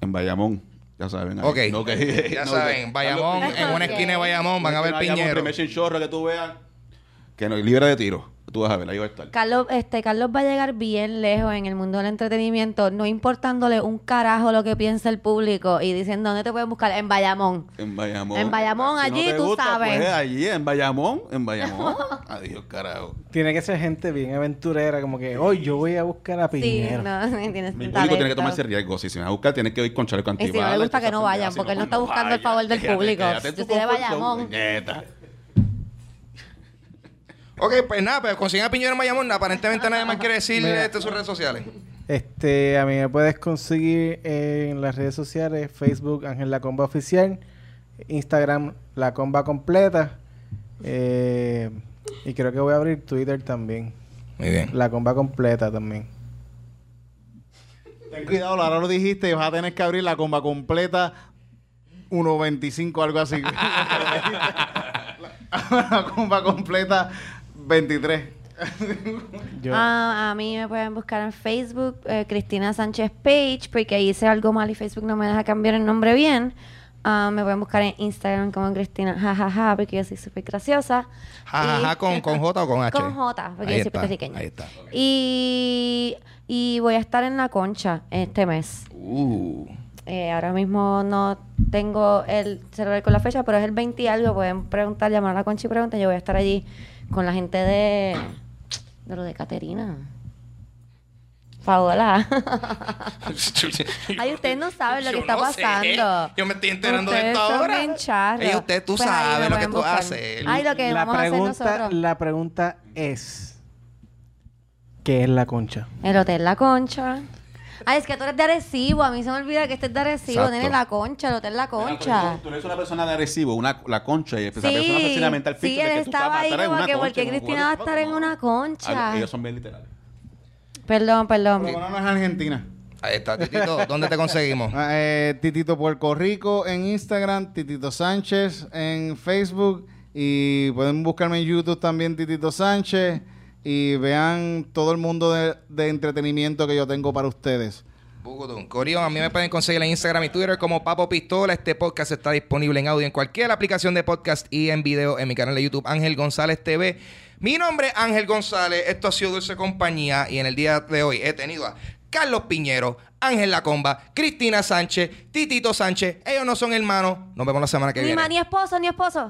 En Bayamón. Ya saben. ahí. Ok. No, que- Ya no, saben, que- Bayamón, en una esquina de Bayamón van a ver Bayamón, piñero. primer chinchorro que tú veas. Que no, libre de tiro. Tú vas a ver, ahí va a estar. Carlos, este, Carlos va a llegar bien lejos en el mundo del entretenimiento, no importándole un carajo lo que piensa el público y diciendo dónde te pueden buscar en Bayamón. En Bayamón. En Bayamón, Si no allí te tú gusta, sabes. Pues allí, en Bayamón. En Bayamón. Adiós, carajo. Tiene que ser gente bien aventurera, como que hoy yo voy a buscar a Sí, Piñero. no, tienes Mi público tiene que tomarse riesgo. Si se me va a buscar, tiene que ir con chaleco Y si no le gusta que no vayan, si porque él no pues está buscando el favor del Quédate, público. quédate en Yo tu soy de confort zone, Bayamón. Ok, pues nada, pero consiguen a Piñero en Bayamón. Aparentemente nadie más quiere decir Mira. este, sus redes sociales. Este, a mí me puedes conseguir en las redes sociales, Facebook Ángel La Comba Oficial, Instagram La Comba Completa, eh, y creo que voy a abrir Twitter también, Muy bien. La Comba Completa también. Ten cuidado, ahora lo dijiste y vas a tener que abrir la comba completa 1.25, algo así. la comba completa 23. Yo, Ah, a mí me pueden buscar en Facebook, eh, Cristina Sánchez Page, porque hice algo mal y Facebook no me deja cambiar el nombre bien. Ah, me pueden buscar en Instagram como Cristina, jajaja, porque yo soy súper graciosa. Jajaja, Y- ¿con, ¿con J o con H? Con J, porque Ahí yo soy puertorriqueña. Ahí está. Y, y voy a estar en la concha este mes. Uh. Eh, ahora mismo no tengo el celular con la fecha, pero es el 20 y algo. Pueden preguntar, llamar a la concha y preguntar. Yo voy a estar allí con la gente de, de lo de Caterina. Paola. Ay, ustedes no saben lo que está no sé. pasando. Yo me estoy enterando de esto ahora. Ey, usted, tú Pues sabes me lo que tú haces. Ay, lo que la vamos a hacer pregunta, nosotros. la pregunta es, ¿qué es la concha? El Hotel La Concha. Ay, es que tú eres de Arecibo. A mí se me olvida que este es de Arecibo. Exacto. Nene, La Concha, el Hotel La Concha. Tú eres una persona de agresivo, una, la concha, y esa persona Sí, facilita mental sí, él estaba ahí como que porque Cristina va a estar en una concha. Ellos son bien literales. Perdón, perdón. Menos no es Argentina. Ahí está, Titito. ¿Dónde te conseguimos? Ah, eh, Titito Puerto Rico en Instagram, Titito Sánchez en Facebook y pueden buscarme en YouTube también Titito Sánchez y vean todo el mundo de, de entretenimiento que yo tengo para ustedes. Bugutum. Corillo, a mí me pueden conseguir en Instagram y Twitter como Papo Pistola. Este podcast está disponible en audio en cualquier aplicación de podcast y en video en mi canal de YouTube Ángel González TV. Mi nombre es Ángel González. Esto ha sido Dulce Compañía y en el día de hoy he tenido a Carlos Piñero, Ángel Lacomba, Cristina Sánchez, Titito Sánchez. Ellos no son hermanos. Nos vemos la semana que Ni viene. ni esposo, ni esposo.